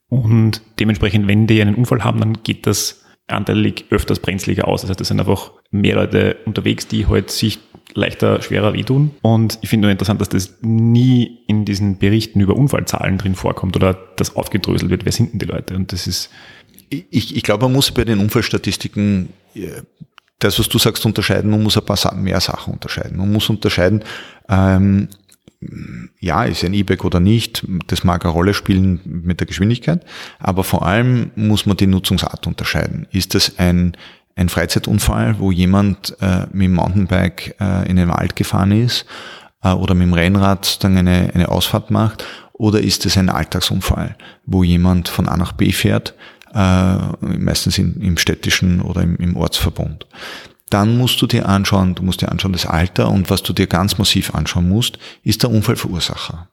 und dementsprechend, wenn die einen Unfall haben, dann geht das anteilig öfters brenzliger aus. Das heißt, es sind einfach mehr Leute unterwegs, die halt sich leichter, schwerer wehtun. Und ich finde nur interessant, dass das nie in diesen Berichten über Unfallzahlen drin vorkommt oder das aufgedröselt wird. Wer sind denn die Leute? Und das ist. Ich, ich glaube, man muss bei den Unfallstatistiken äh, das, was du sagst, unterscheiden. Man muss ein paar mehr Sachen unterscheiden. Man muss unterscheiden, ähm, ja, ist ein E-Bike oder nicht, das mag eine Rolle spielen mit der Geschwindigkeit, aber vor allem muss man die Nutzungsart unterscheiden. Ist das ein, ein Freizeitunfall, wo jemand äh, mit dem Mountainbike äh, in den Wald gefahren ist äh, oder mit dem Rennrad dann eine, eine Ausfahrt macht, oder ist es ein Alltagsunfall, wo jemand von A nach B fährt, äh, meistens in, im städtischen oder im, im Ortsverbund. Dann musst du dir anschauen, du musst dir anschauen das Alter und was du dir ganz massiv anschauen musst, ist der Unfallverursacher.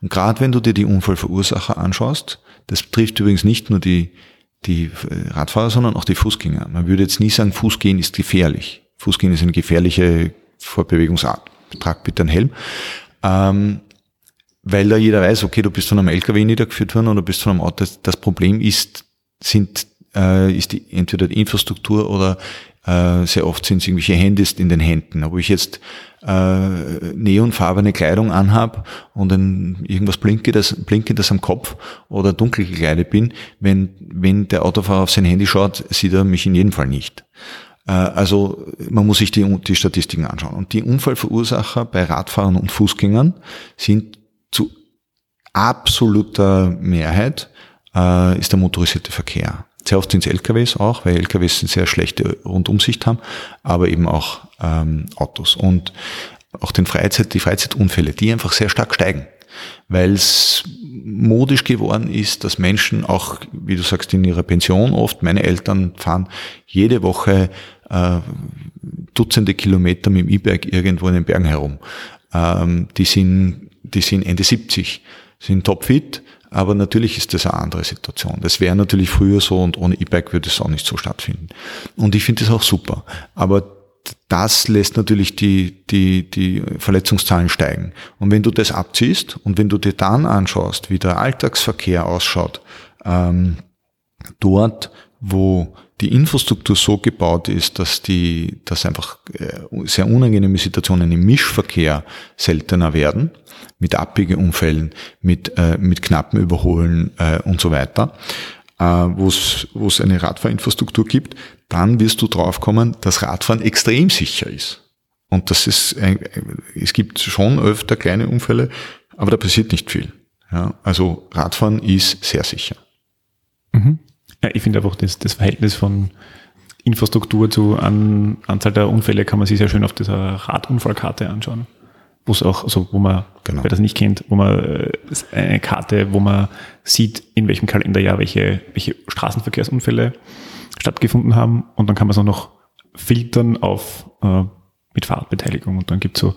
Und gerade wenn du dir die Unfallverursacher anschaust, das trifft übrigens nicht nur die, die Radfahrer, sondern auch die Fußgänger. Man würde jetzt nie sagen, Fußgehen ist gefährlich. Fußgehen ist eine gefährliche Fortbewegungsart. Trag bitte einen Helm. Ähm, weil da jeder weiß, okay, du bist von einem LKW niedergeführt worden oder bist von einem Auto. Das Problem ist, sind, äh, ist die, entweder die Infrastruktur oder äh, sehr oft sind es irgendwelche Handys in den Händen. Ob ich jetzt äh, neonfarbene Kleidung anhab und ein, irgendwas blinkendes, blinkendes am Kopf oder dunkel gekleidet bin, wenn, wenn der Autofahrer auf sein Handy schaut, sieht er mich in jedem Fall nicht. Äh, also man muss sich die, die Statistiken anschauen. Und die Unfallverursacher bei Radfahrern und Fußgängern sind zu absoluter Mehrheit äh, ist der motorisierte Verkehr. Sehr oft sind es LKWs auch, weil LKWs eine sehr schlechte Rundumsicht haben, aber eben auch ähm, Autos. Und auch den Freizeit, die Freizeitunfälle, die einfach sehr stark steigen, weil es modisch geworden ist, dass Menschen auch, wie du sagst, in ihrer Pension oft, meine Eltern fahren jede Woche äh, Dutzende Kilometer mit dem E-Bike irgendwo in den Bergen herum. Ähm, die sind, die sind Ende 70, sind topfit, aber natürlich ist das eine andere Situation. Das wäre natürlich früher so und ohne E-Bike würde es auch nicht so stattfinden. Und ich finde das auch super. Aber das lässt natürlich die, die, die Verletzungszahlen steigen. Und wenn du das abziehst und wenn du dir dann anschaust, wie der Alltagsverkehr ausschaut, ähm, dort, wo die Infrastruktur so gebaut ist, dass die, dass einfach äh, sehr unangenehme Situationen im Mischverkehr seltener werden, mit Abbiegeunfällen, mit, äh, mit knappen Überholen äh, und so weiter, äh, wo es eine Radfahrinfrastruktur gibt, dann wirst du draufkommen, dass Radfahren extrem sicher ist. Und das ist, ein, es gibt schon öfter kleine Unfälle, aber da passiert nicht viel. Ja, also Radfahren ist sehr sicher. Mhm. Ja, ich finde einfach das, das Verhältnis von Infrastruktur zu an, Anzahl der Unfälle kann man sich sehr schön auf dieser Radunfallkarte anschauen. Wo es auch, also wo man, genau. wer das nicht kennt, wo man äh, eine Karte, wo man sieht, in welchem Kalenderjahr welche, welche Straßenverkehrsunfälle stattgefunden haben und dann kann man es auch noch filtern auf äh, mit Fahrradbeteiligung und dann gibt es so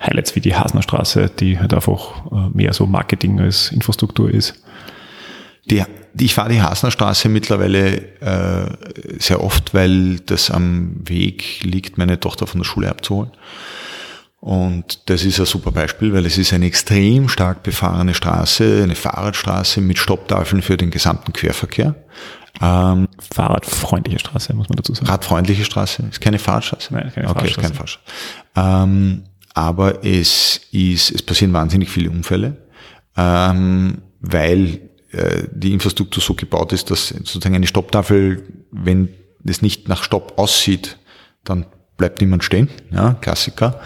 Highlights wie die Hasnerstraße, die halt einfach äh, mehr so Marketing als Infrastruktur ist. Die, ich fahre die Hasnerstraße mittlerweile äh, sehr oft, weil das am Weg liegt, meine Tochter von der Schule abzuholen. Und das ist ein super Beispiel, weil es ist eine extrem stark befahrene Straße, eine Fahrradstraße mit Stopptafeln für den gesamten Querverkehr. Ähm, Fahrradfreundliche Straße, muss man dazu sagen. Radfreundliche Straße, ist keine Fahrradstraße. Nein, keine okay, Fahrradstraße. keine Fahrradstraße. Ähm, aber es ist, es passieren wahnsinnig viele Unfälle, ähm, weil die Infrastruktur so gebaut ist, dass sozusagen eine Stopptafel, wenn es nicht nach Stopp aussieht, dann bleibt niemand stehen, ja, Klassiker.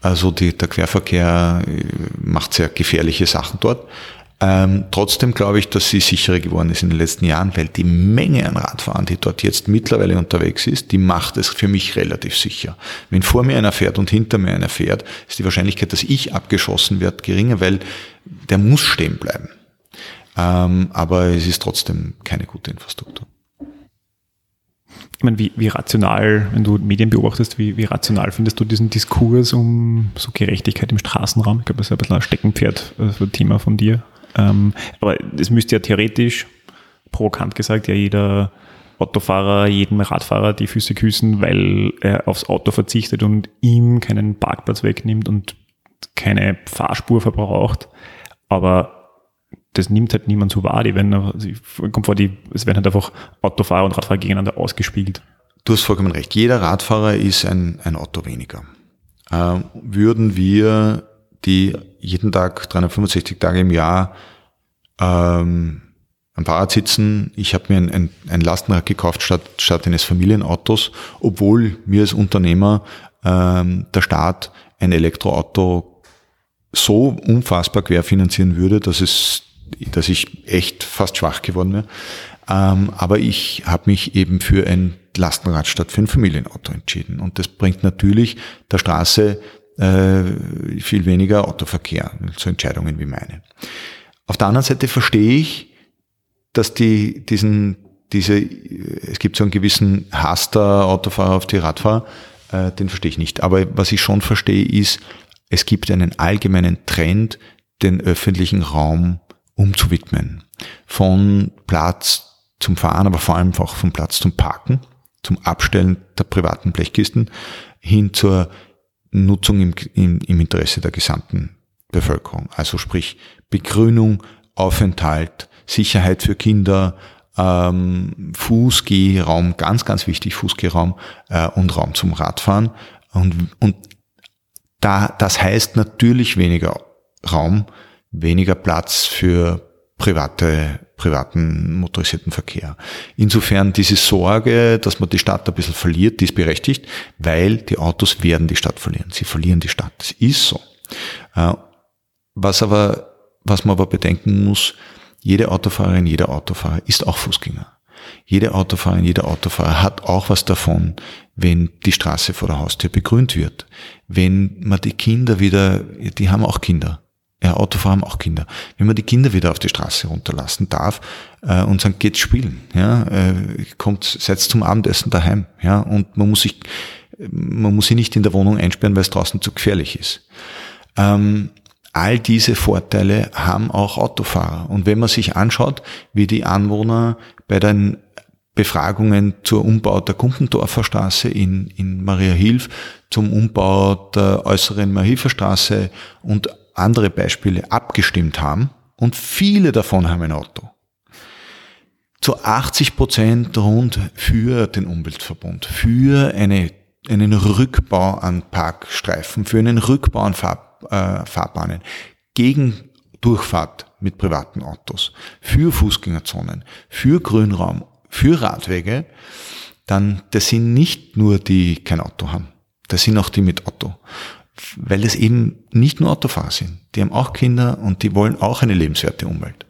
Also die, der Querverkehr äh, macht sehr gefährliche Sachen dort. Ähm, trotzdem glaube ich, dass sie sicherer geworden ist in den letzten Jahren, weil die Menge an Radfahrern, die dort jetzt mittlerweile unterwegs ist, die macht es für mich relativ sicher. Wenn vor mir einer fährt und hinter mir einer fährt, ist die Wahrscheinlichkeit, dass ich abgeschossen werde, geringer, weil der muss stehen bleiben. Ähm, aber es ist trotzdem keine gute Infrastruktur ich meine, wie, wie rational, wenn du Medien beobachtest, wie, wie rational findest du diesen Diskurs um so Gerechtigkeit im Straßenraum? Ich glaube, das ist ein bisschen ein Steckenpferd für ein Thema von dir. Ähm, aber es müsste ja theoretisch, provokant gesagt, ja jeder Autofahrer, jedem Radfahrer die Füße küssen, weil er aufs Auto verzichtet und ihm keinen Parkplatz wegnimmt und keine Fahrspur verbraucht. Aber das nimmt halt niemand so wahr. Die werden, also kommt vor, die, es werden halt einfach Autofahrer und Radfahrer gegeneinander ausgespiegelt. Du hast vollkommen recht. Jeder Radfahrer ist ein, ein Auto weniger. Ähm, würden wir die jeden Tag 365 Tage im Jahr ähm, am Fahrrad sitzen. Ich habe mir ein, ein, ein Lastenrad gekauft statt, statt eines Familienautos, obwohl mir als Unternehmer ähm, der Staat ein Elektroauto so unfassbar querfinanzieren würde, dass es dass ich echt fast schwach geworden wäre. Ähm, aber ich habe mich eben für ein Lastenrad statt für ein Familienauto entschieden. Und das bringt natürlich der Straße äh, viel weniger Autoverkehr, so Entscheidungen wie meine. Auf der anderen Seite verstehe ich, dass die, diesen, diese, es gibt so einen gewissen Hass der Autofahrer auf die Radfahrer, äh, den verstehe ich nicht. Aber was ich schon verstehe, ist, es gibt einen allgemeinen Trend, den öffentlichen Raum umzuwidmen. Von Platz zum Fahren, aber vor allem auch von Platz zum Parken, zum Abstellen der privaten Blechkisten hin zur Nutzung im, im, im Interesse der gesamten Bevölkerung. Also sprich Begrünung, Aufenthalt, Sicherheit für Kinder, ähm, Fußgehraum, ganz, ganz wichtig, Fußgehraum äh, und Raum zum Radfahren. Und, und da, das heißt natürlich weniger Raum weniger Platz für private, privaten motorisierten Verkehr. Insofern diese Sorge, dass man die Stadt ein bisschen verliert, die ist berechtigt, weil die Autos werden die Stadt verlieren. Sie verlieren die Stadt. Das ist so. Äh, was aber, was man aber bedenken muss, jede Autofahrerin, jeder Autofahrer ist auch Fußgänger. Jede Autofahrerin, jeder Autofahrer hat auch was davon, wenn die Straße vor der Haustür begrünt wird. Wenn man die Kinder wieder, die haben auch Kinder. Ja, Autofahrer haben auch Kinder. Wenn man die Kinder wieder auf die Straße runterlassen darf äh, und sagen, geht's spielen, ja, äh, kommt, seid zum Abendessen daheim, ja, und man muss sich, man muss sie nicht in der Wohnung einsperren, weil es draußen zu gefährlich ist. Ähm, all diese Vorteile haben auch Autofahrer. Und wenn man sich anschaut, wie die Anwohner bei den Befragungen zur Umbau der Kumpendorfer Straße in, in Maria Hilf, zum Umbau der äußeren Mariahilfer Straße und andere Beispiele abgestimmt haben und viele davon haben ein Auto. Zu 80 Prozent rund für den Umweltverbund, für eine, einen Rückbau an Parkstreifen, für einen Rückbau an Fahr, äh, Fahrbahnen, gegen Durchfahrt mit privaten Autos, für Fußgängerzonen, für Grünraum, für Radwege, dann das sind nicht nur die kein Auto haben, das sind auch die mit Auto weil es eben nicht nur Autofahrer sind. Die haben auch Kinder und die wollen auch eine lebenswerte Umwelt.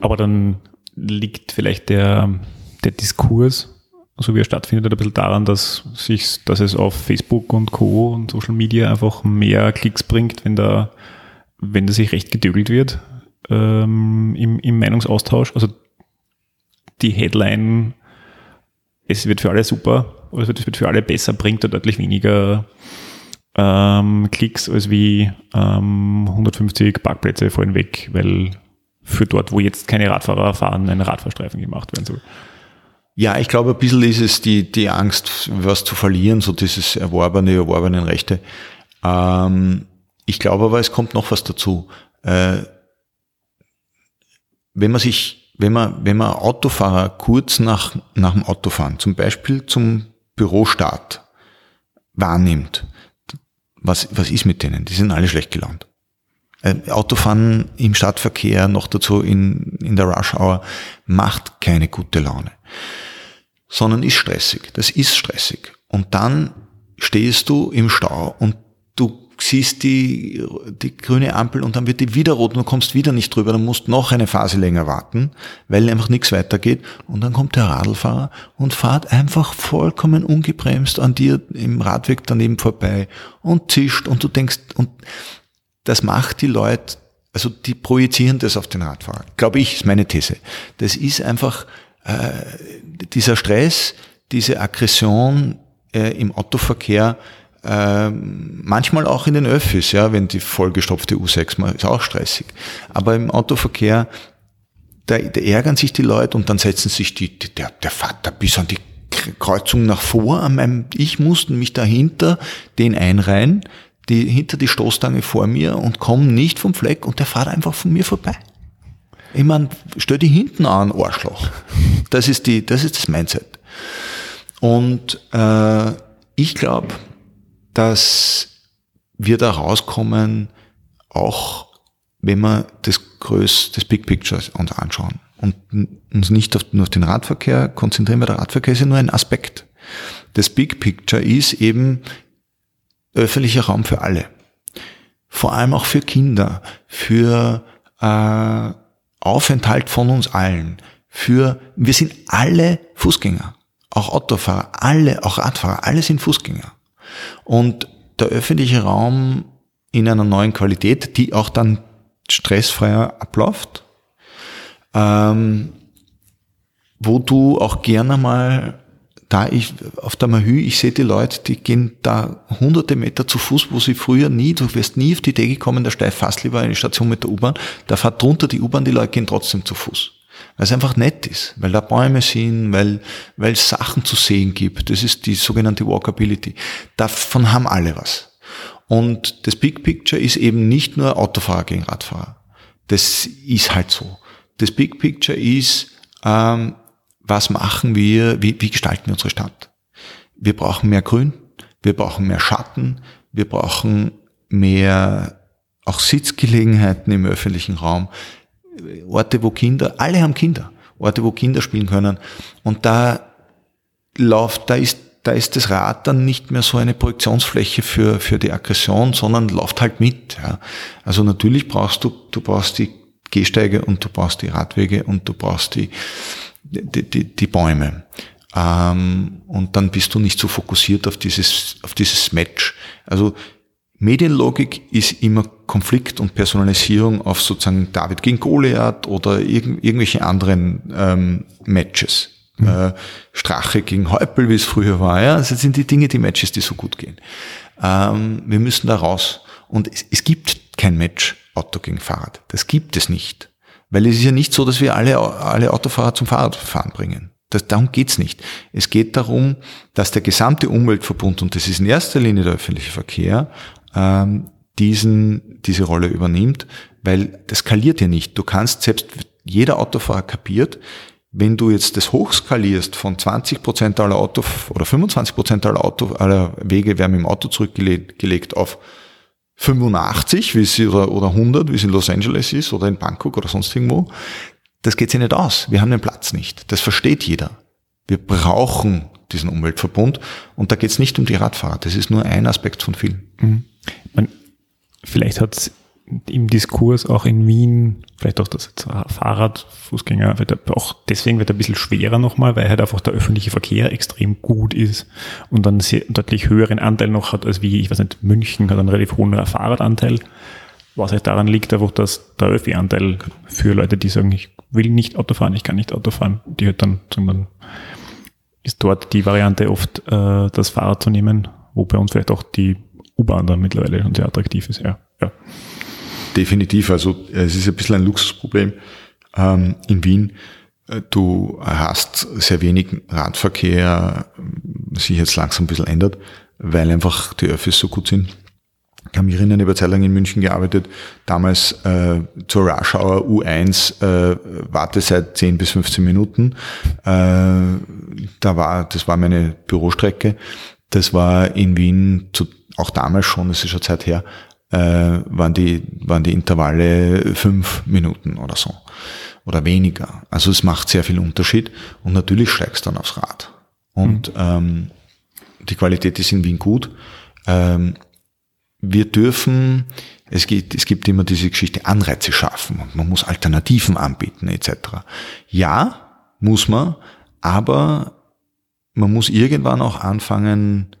Aber dann liegt vielleicht der, der Diskurs, so wie er stattfindet, ein bisschen daran, dass sich, dass es auf Facebook und Co. und Social Media einfach mehr Klicks bringt, wenn da, wenn da sich recht gedögelt wird ähm, im, im Meinungsaustausch. Also die Headline, es wird für alle super, also das wird für alle besser, bringt da deutlich weniger ähm, Klicks als wie ähm, 150 Parkplätze fallen weg, weil für dort, wo jetzt keine Radfahrer fahren, ein Radfahrstreifen gemacht werden soll. Ja, ich glaube, ein bisschen ist es die, die Angst, was zu verlieren, so dieses erworbene, erworbenen Rechte. Ähm, ich glaube aber, es kommt noch was dazu. Äh, wenn man sich, wenn man, wenn man Autofahrer kurz nach, nach dem Autofahren, zum Beispiel zum Bürostart, wahrnimmt, was, was ist mit denen? Die sind alle schlecht gelaunt. Äh, Autofahren im Stadtverkehr, noch dazu in, in der Rush Hour, macht keine gute Laune, sondern ist stressig. Das ist stressig. Und dann stehst du im Stau und siehst die, die grüne Ampel und dann wird die wieder rot und du kommst wieder nicht drüber, dann musst noch eine Phase länger warten, weil einfach nichts weitergeht und dann kommt der Radlfahrer und fährt einfach vollkommen ungebremst an dir im Radweg daneben vorbei und zischt und du denkst, und das macht die Leute, also die projizieren das auf den Radfahrer. Glaube ich, ist meine These. Das ist einfach äh, dieser Stress, diese Aggression äh, im Autoverkehr, äh, manchmal auch in den Öffis, ja, wenn die vollgestopfte U6 mal ist auch stressig. Aber im Autoverkehr, da, da ärgern sich die Leute und dann setzen sich die, der, der Vater bis an die Kreuzung nach vor an meinem, ich musste mich dahinter den einreihen, die, hinter die Stoßstange vor mir und komme nicht vom Fleck und der fährt einfach von mir vorbei. Ich meine, stell die hinten an, Arschloch. Das ist die, das ist das Mindset. Und äh, ich glaube, dass wir da rauskommen, auch wenn wir das größte, das Big Picture uns anschauen und uns nicht auf, nur auf den Radverkehr konzentrieren, weil der Radverkehr ist ja nur ein Aspekt. Das Big Picture ist eben öffentlicher Raum für alle. Vor allem auch für Kinder, für äh, Aufenthalt von uns allen, für wir sind alle Fußgänger, auch Autofahrer, alle, auch Radfahrer, alle sind Fußgänger. Und der öffentliche Raum in einer neuen Qualität, die auch dann stressfreier abläuft, ähm, wo du auch gerne mal da ich auf der Mahü, ich sehe die Leute, die gehen da hunderte Meter zu Fuß, wo sie früher nie, du wirst nie auf die Idee gekommen, der Steif fast lieber eine Station mit der U-Bahn, da fährt drunter die U-Bahn, die Leute gehen trotzdem zu Fuß. Weil es einfach nett ist, weil da Bäume sind, weil, weil es Sachen zu sehen gibt. Das ist die sogenannte Walkability. Davon haben alle was. Und das Big Picture ist eben nicht nur Autofahrer gegen Radfahrer. Das ist halt so. Das Big Picture ist, ähm, was machen wir, wie, wie gestalten wir unsere Stadt? Wir brauchen mehr Grün, wir brauchen mehr Schatten, wir brauchen mehr auch Sitzgelegenheiten im öffentlichen Raum, Orte, wo Kinder, alle haben Kinder, Orte, wo Kinder spielen können. Und da läuft, da ist, da ist das Rad dann nicht mehr so eine Projektionsfläche für, für die Aggression, sondern läuft halt mit. Ja. Also natürlich brauchst du, du brauchst die Gehsteige und du brauchst die Radwege und du brauchst die, die, die, die Bäume. Ähm, und dann bist du nicht so fokussiert auf dieses, auf dieses Match. Also Medienlogik ist immer Konflikt und Personalisierung auf sozusagen David gegen Goliath oder irgend, irgendwelche anderen ähm, Matches. Mhm. Äh, Strache gegen Häupl, wie es früher war. Ja? Das sind die Dinge, die Matches, die so gut gehen. Ähm, wir müssen da raus. Und es, es gibt kein Match Auto gegen Fahrrad. Das gibt es nicht. Weil es ist ja nicht so, dass wir alle, alle Autofahrer zum Fahrradfahren bringen. Das, darum geht's nicht. Es geht darum, dass der gesamte Umweltverbund, und das ist in erster Linie der öffentliche Verkehr, ähm, diesen, diese Rolle übernimmt, weil das skaliert ja nicht. Du kannst selbst, jeder Autofahrer kapiert, wenn du jetzt das hochskalierst von 20 Prozent aller Auto oder 25 Prozent aller Auto, aller Wege werden im Auto zurückgelegt auf 85, wie sie, oder, oder 100, wie es in Los Angeles ist oder in Bangkok oder sonst irgendwo. Das geht sich nicht aus. Wir haben den Platz nicht. Das versteht jeder. Wir brauchen diesen Umweltverbund und da geht es nicht um die Radfahrer. Das ist nur ein Aspekt von vielen. Mhm. Man, vielleicht hat es im Diskurs auch in Wien, vielleicht auch das Fahrrad, Fußgänger, wird auch deswegen wird er ein bisschen schwerer nochmal, weil halt einfach der öffentliche Verkehr extrem gut ist und dann sehr, deutlich höheren Anteil noch hat als wie, ich weiß nicht, München hat einen relativ hohen Fahrradanteil, was halt daran liegt einfach, dass der Öffi-Anteil für Leute, die sagen, ich will nicht Auto fahren, ich kann nicht Auto fahren, die halt dann, dann ist dort die Variante oft, äh, das Fahrrad zu nehmen, wo bei uns vielleicht auch die U-Bahn dann mittlerweile schon sehr attraktiv ist, ja. ja. definitiv. Also es ist ein bisschen ein Luxusproblem ähm, in Wien. Äh, du hast sehr wenig Radverkehr, sich jetzt langsam ein bisschen ändert, weil einfach die Öffis so gut sind. Ich habe mich erinnern, über Zeit lang in München gearbeitet, damals äh, zur Rush Hour U1 äh, Wartezeit 10 bis 15 Minuten. Äh, da war, das war meine Bürostrecke. Das war in Wien zu, auch damals schon, das ist schon Zeit her, äh, waren, die, waren die Intervalle fünf Minuten oder so. Oder weniger. Also es macht sehr viel Unterschied und natürlich steigst du dann aufs Rad. Und mhm. ähm, die Qualität ist in Wien gut. Ähm, wir dürfen, es gibt, es gibt immer diese Geschichte, Anreize schaffen und man muss Alternativen anbieten etc. Ja, muss man, aber man muss irgendwann auch anfangen,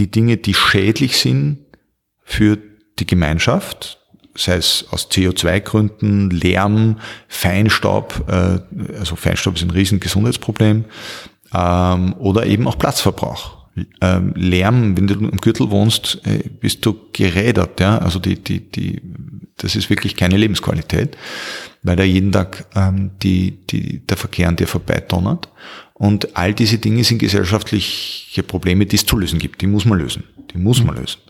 die Dinge, die schädlich sind für die Gemeinschaft, sei es aus CO2-Gründen, Lärm, Feinstaub, äh, also Feinstaub ist ein riesen Gesundheitsproblem, ähm, oder eben auch Platzverbrauch. Ähm, Lärm, wenn du im Gürtel wohnst, äh, bist du gerädert, ja, also die, die, die, das ist wirklich keine Lebensqualität, weil da jeden Tag ähm, die, die, der Verkehr an dir vorbeidonnert. Und all diese Dinge sind gesellschaftliche Probleme, die es zu lösen gibt. Die muss man lösen. Die muss man lösen.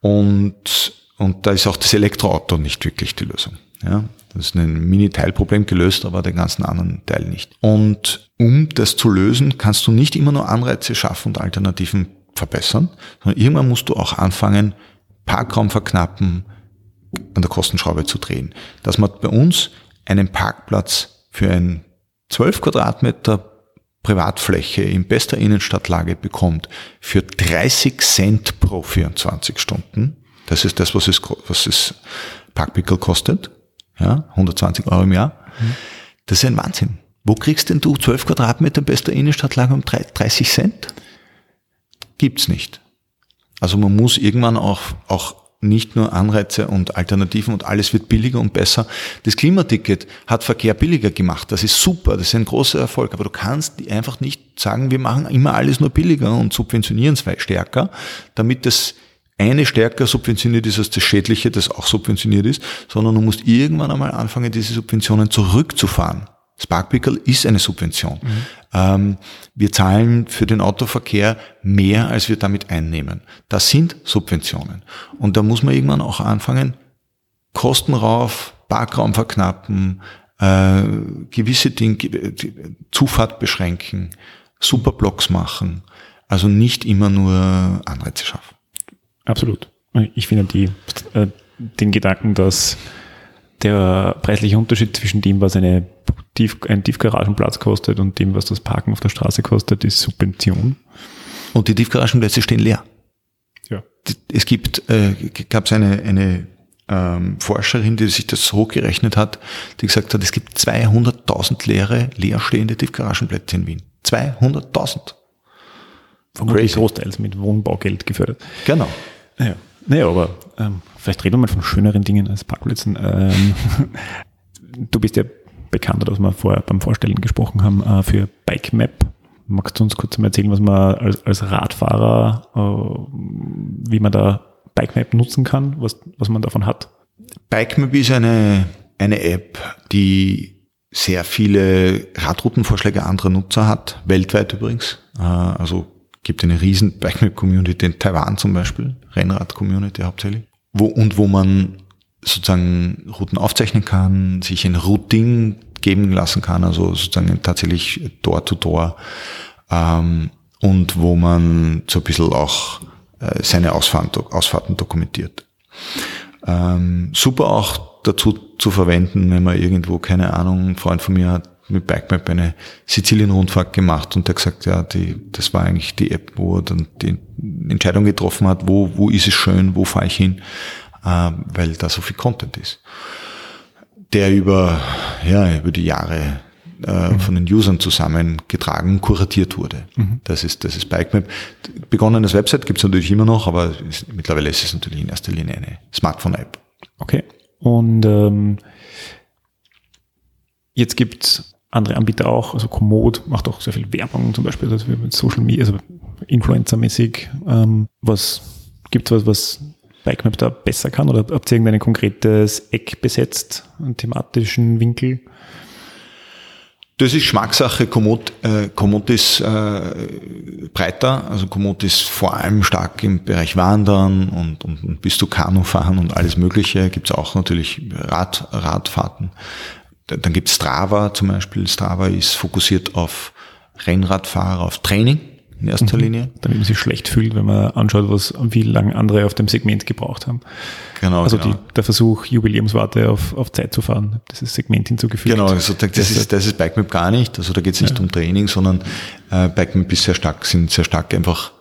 Und, und da ist auch das Elektroauto nicht wirklich die Lösung. Ja, das ist ein Mini-Teilproblem gelöst, aber den ganzen anderen Teil nicht. Und um das zu lösen, kannst du nicht immer nur Anreize schaffen und Alternativen verbessern, sondern irgendwann musst du auch anfangen, Parkraum verknappen, an der Kostenschraube zu drehen. Dass man bei uns einen Parkplatz für ein 12 Quadratmeter Privatfläche in bester Innenstadtlage bekommt für 30 Cent pro 24 Stunden, das ist das, was es, was es Parkpickel kostet, ja, 120 Euro im Jahr, das ist ein Wahnsinn. Wo kriegst denn du 12 Quadratmeter bester Innenstadtlage um 30 Cent? Gibt's nicht. Also man muss irgendwann auch, auch nicht nur Anreize und Alternativen und alles wird billiger und besser. Das Klimaticket hat Verkehr billiger gemacht. Das ist super, das ist ein großer Erfolg. Aber du kannst einfach nicht sagen, wir machen immer alles nur billiger und subventionieren es stärker, damit das eine stärker subventioniert ist als das Schädliche, das auch subventioniert ist, sondern du musst irgendwann einmal anfangen, diese Subventionen zurückzufahren. Sparkpickel ist eine Subvention. Mhm. Ähm, wir zahlen für den Autoverkehr mehr, als wir damit einnehmen. Das sind Subventionen. Und da muss man irgendwann auch anfangen, Kosten rauf, Parkraum verknappen, äh, gewisse Dinge, Zufahrt beschränken, Superblocks machen. Also nicht immer nur Anreize schaffen. Absolut. Ich finde die, äh, den Gedanken, dass der preisliche Unterschied zwischen dem, was eine Tief, ein Tiefgaragenplatz kostet und dem, was das Parken auf der Straße kostet, ist Subvention. Und die Tiefgaragenplätze stehen leer. Ja. Es gibt, äh, gab es eine, eine ähm, Forscherin, die sich das hochgerechnet hat, die gesagt hat, es gibt 200.000 leere, leerstehende Tiefgaragenplätze in Wien. 200.000. Vermutlich großteils mit Wohnbaugeld gefördert. Genau. Naja, naja aber ähm, vielleicht reden wir mal von schöneren Dingen als Parkplätzen. Ähm, du bist ja bekannt, dass wir vorher beim Vorstellen gesprochen haben, äh, für Bike Map. Magst du uns kurz mal erzählen, was man als, als Radfahrer, äh, wie man da Bike Map nutzen kann, was, was man davon hat? Bike Map ist eine, eine App, die sehr viele Radroutenvorschläge anderer Nutzer hat, weltweit übrigens. Äh, also gibt eine riesen Bike Map Community in Taiwan zum Beispiel, Rennrad Community hauptsächlich, wo, und wo man sozusagen Routen aufzeichnen kann, sich ein Routing geben lassen kann, also sozusagen tatsächlich Door-to-Door ähm, und wo man so ein bisschen auch äh, seine Ausfahrten, Ausfahrten dokumentiert. Ähm, super auch dazu zu verwenden, wenn man irgendwo, keine Ahnung, ein Freund von mir hat mit Bikemap eine Sizilien-Rundfahrt gemacht und der gesagt, ja, die, das war eigentlich die App, wo er dann die Entscheidung getroffen hat, wo, wo ist es schön, wo fahre ich hin äh, weil da so viel Content ist, der über, ja, über die Jahre äh, mhm. von den Usern zusammengetragen, kuratiert wurde. Mhm. Das ist, das ist BikeMap. Begonnen als Website gibt es natürlich immer noch, aber ist, mittlerweile ist es natürlich in erster Linie eine Smartphone-App. Okay. Und ähm, jetzt gibt andere Anbieter auch, also Komoot macht auch sehr viel Werbung, zum Beispiel also mit Social Media, also Influencer-mäßig. Ähm, was gibt's was, was Bikemap da besser kann? Oder habt ihr irgendein konkretes Eck besetzt, einen thematischen Winkel? Das ist Geschmackssache. Komoot, äh, Komoot ist äh, breiter. Also Komoot ist vor allem stark im Bereich Wandern und, und, und bis zu Kanufahren und alles Mögliche. Gibt es auch natürlich Rad, Radfahrten. Dann gibt es Strava zum Beispiel. Strava ist fokussiert auf Rennradfahrer, auf Training in erster mhm. Linie. Damit man sich schlecht fühlt, wenn man anschaut, was, wie lange andere auf dem Segment gebraucht haben. Genau. Also genau. Die, der Versuch, Jubiläumswarte auf, auf Zeit zu fahren, dieses Segment hinzugefügt. Genau, also das, das ist, das ist Bikemap gar nicht. Also da geht es nicht ja. um Training, sondern äh, Bikemap ist sehr stark, sind sehr stark einfach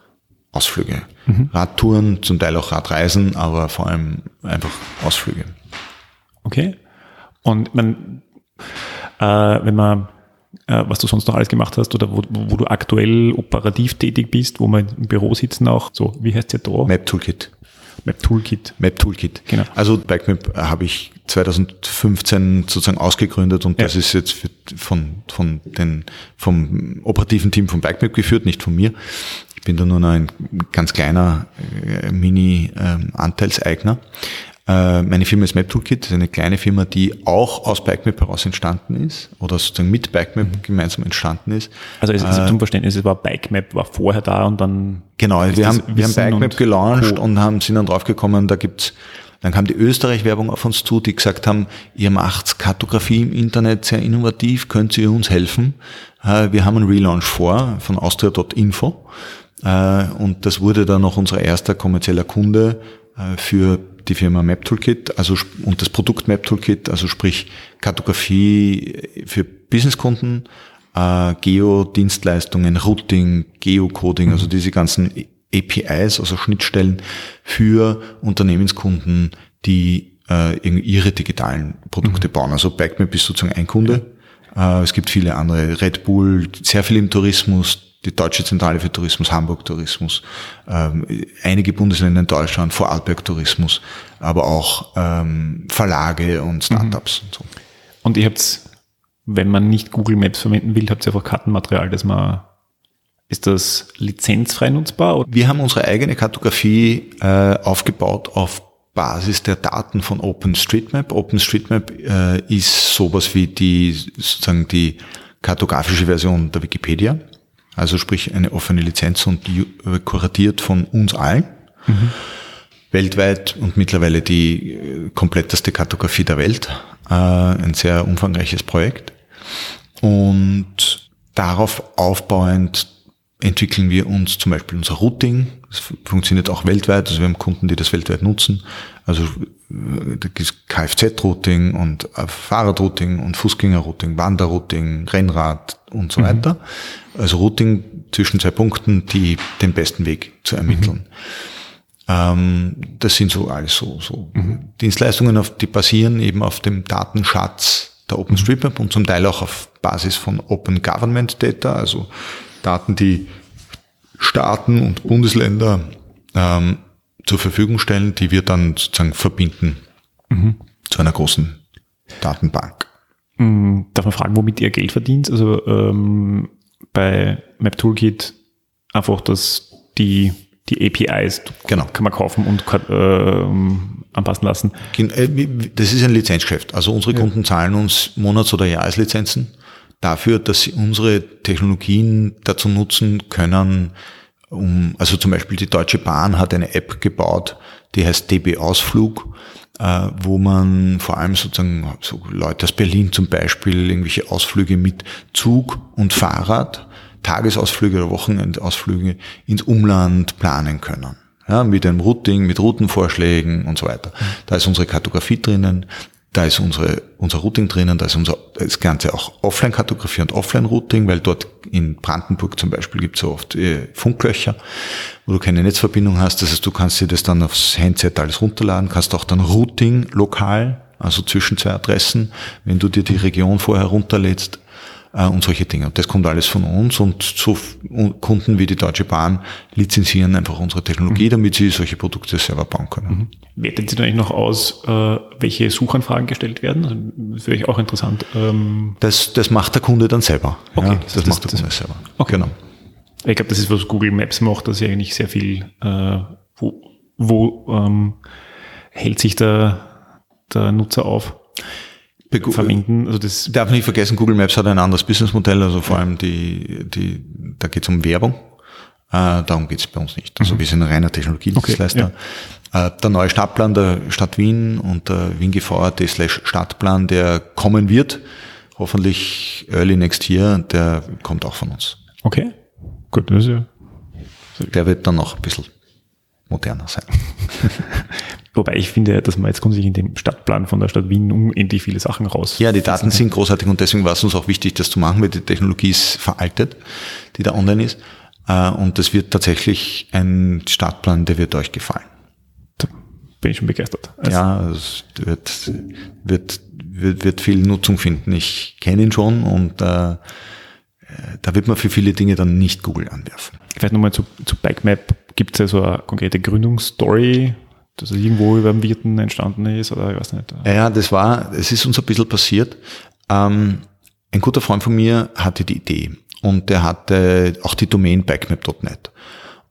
Ausflüge. Mhm. Radtouren, zum Teil auch Radreisen, aber vor allem einfach Ausflüge. Okay. Und man, äh, wenn man äh, was du sonst noch alles gemacht hast oder wo, wo, du aktuell operativ tätig bist, wo wir im Büro sitzen auch. So, wie heißt der da? Map Toolkit. Map Toolkit. Map Toolkit. Genau. Also Bikemap habe ich 2015 sozusagen ausgegründet und ja. das ist jetzt von, von den, vom operativen Team von Bikemap geführt, nicht von mir. Ich bin da nur noch ein ganz kleiner äh, Mini-Anteilseigner. Äh, meine Firma ist Map Toolkit, das ist eine kleine Firma, die auch aus Bikemap heraus entstanden ist oder sozusagen mit Bikemap mhm. gemeinsam entstanden ist. Also es ist äh, zum Verständnis, es war Bikemap, war vorher da und dann. Genau, wir haben, wir haben Bikemap gelauncht und haben, sind dann draufgekommen, da gibt's dann kam die Österreich-Werbung auf uns zu, die gesagt haben, ihr macht Kartografie im Internet sehr innovativ, könnt ihr uns helfen? Äh, wir haben einen Relaunch vor von austria.info und das wurde dann noch unser erster kommerzieller Kunde für die Firma Map Toolkit, also und das Produkt Map Toolkit, also sprich Kartografie für Businesskunden, äh, Geo-Dienstleistungen, Routing, Geocoding, also mhm. diese ganzen APIs, also Schnittstellen für Unternehmenskunden, die äh, ihre digitalen Produkte mhm. bauen. Also Backmap ist sozusagen ein Kunde. Äh, es gibt viele andere, Red Bull, sehr viel im Tourismus, die Deutsche Zentrale für Tourismus, Hamburg Tourismus, ähm, einige Bundesländer in Deutschland, Vorarlberg Tourismus, aber auch ähm, Verlage und Startups mhm. und so. Und ihr habt, wenn man nicht Google Maps verwenden will, habt ihr einfach Kartenmaterial, das man ist das lizenzfrei nutzbar? Wir haben unsere eigene Kartografie äh, aufgebaut auf Basis der Daten von OpenStreetMap. OpenStreetMap äh, ist sowas wie die sozusagen die kartografische Version der Wikipedia. Also sprich eine offene Lizenz und die kuratiert von uns allen. Mhm. Weltweit und mittlerweile die äh, kompletteste Kartografie der Welt. Äh, ein sehr umfangreiches Projekt. Und darauf aufbauend entwickeln wir uns zum Beispiel unser Routing. Das funktioniert auch weltweit. Also wir haben Kunden, die das weltweit nutzen. Also äh, Kfz-Routing und Fahrradrouting und Fußgänger-Routing, Wanderrouting, Rennrad und so mhm. weiter. Also Routing zwischen zwei Punkten, die den besten Weg zu ermitteln. Mhm. Ähm, das sind so alles so, so mhm. Dienstleistungen, auf, die basieren eben auf dem Datenschatz der OpenStreetMap und zum Teil auch auf Basis von Open Government Data, also Daten, die Staaten und Bundesländer ähm, zur Verfügung stellen, die wir dann sozusagen verbinden mhm. zu einer großen Datenbank. Mhm. Darf man fragen, womit ihr Geld verdient? Also ähm, bei Map Toolkit einfach, dass die, die APIs genau. kann man kaufen und äh, anpassen lassen. Äh, das ist ein Lizenzgeschäft. Also unsere ja. Kunden zahlen uns Monats- oder Jahreslizenzen dafür, dass sie unsere Technologien dazu nutzen können, um, also zum Beispiel die Deutsche Bahn hat eine App gebaut, die heißt DB Ausflug, wo man vor allem sozusagen so Leute aus Berlin zum Beispiel irgendwelche Ausflüge mit Zug und Fahrrad, Tagesausflüge oder Wochenendausflüge ins Umland planen können. Ja, mit einem Routing, mit Routenvorschlägen und so weiter. Da ist unsere Kartografie drinnen. Da ist unsere, unser Routing drinnen, da ist unser, das Ganze auch Offline-Kartografie und Offline-Routing, weil dort in Brandenburg zum Beispiel gibt es so oft äh, Funklöcher, wo du keine Netzverbindung hast. Das heißt, du kannst dir das dann aufs Handset alles runterladen, kannst auch dann Routing lokal, also zwischen zwei Adressen, wenn du dir die Region vorher runterlädst, und solche Dinge. Und das kommt alles von uns und so Kunden wie die Deutsche Bahn lizenzieren einfach unsere Technologie, mhm. damit sie solche Produkte selber bauen können. Mhm. Wertet Sie eigentlich noch aus, äh, welche Suchanfragen gestellt werden? Also, das wäre ich auch interessant. Ähm das, das macht der Kunde dann selber. Okay, ja, das, das, macht der Kunde selber. Okay. Genau. Ich glaube, das ist, was Google Maps macht, dass sie eigentlich sehr viel, äh, wo wo ähm, hält sich der, der Nutzer auf? Verwenden, also das Darf nicht vergessen, Google Maps hat ein anderes Businessmodell, also vor allem die, die, da geht es um Werbung. Äh, darum geht es bei uns nicht. Also wir sind ein reiner Technologiedienstleister. äh, der neue Stadtplan der Stadt Wien und der Wien GVAT slash Stadtplan, der kommen wird, hoffentlich early next year, der kommt auch von uns. okay. Gut, das ist ja. Der wird dann noch ein bisschen moderner sein. Wobei ich finde, dass man jetzt grundsätzlich in dem Stadtplan von der Stadt Wien unendlich viele Sachen raus. Ja, die Daten sind großartig und deswegen war es uns auch wichtig, das zu machen, weil die Technologie ist veraltet, die da online ist. Äh, Und das wird tatsächlich ein Stadtplan, der wird euch gefallen. Da bin ich schon begeistert. Also, Ja, es wird, wird, wird, wird viel Nutzung finden. Ich kenne ihn schon und äh, äh, da wird man für viele Dinge dann nicht Google anwerfen. Vielleicht nochmal zu, zu BikeMap. Gibt es ja so eine konkrete Gründungsstory, dass es irgendwo über dem Wirten entstanden ist oder ich weiß nicht. Ja, ja, das war, es ist uns ein bisschen passiert. Ähm, ein guter Freund von mir hatte die Idee und der hatte auch die Domain bikemap.net.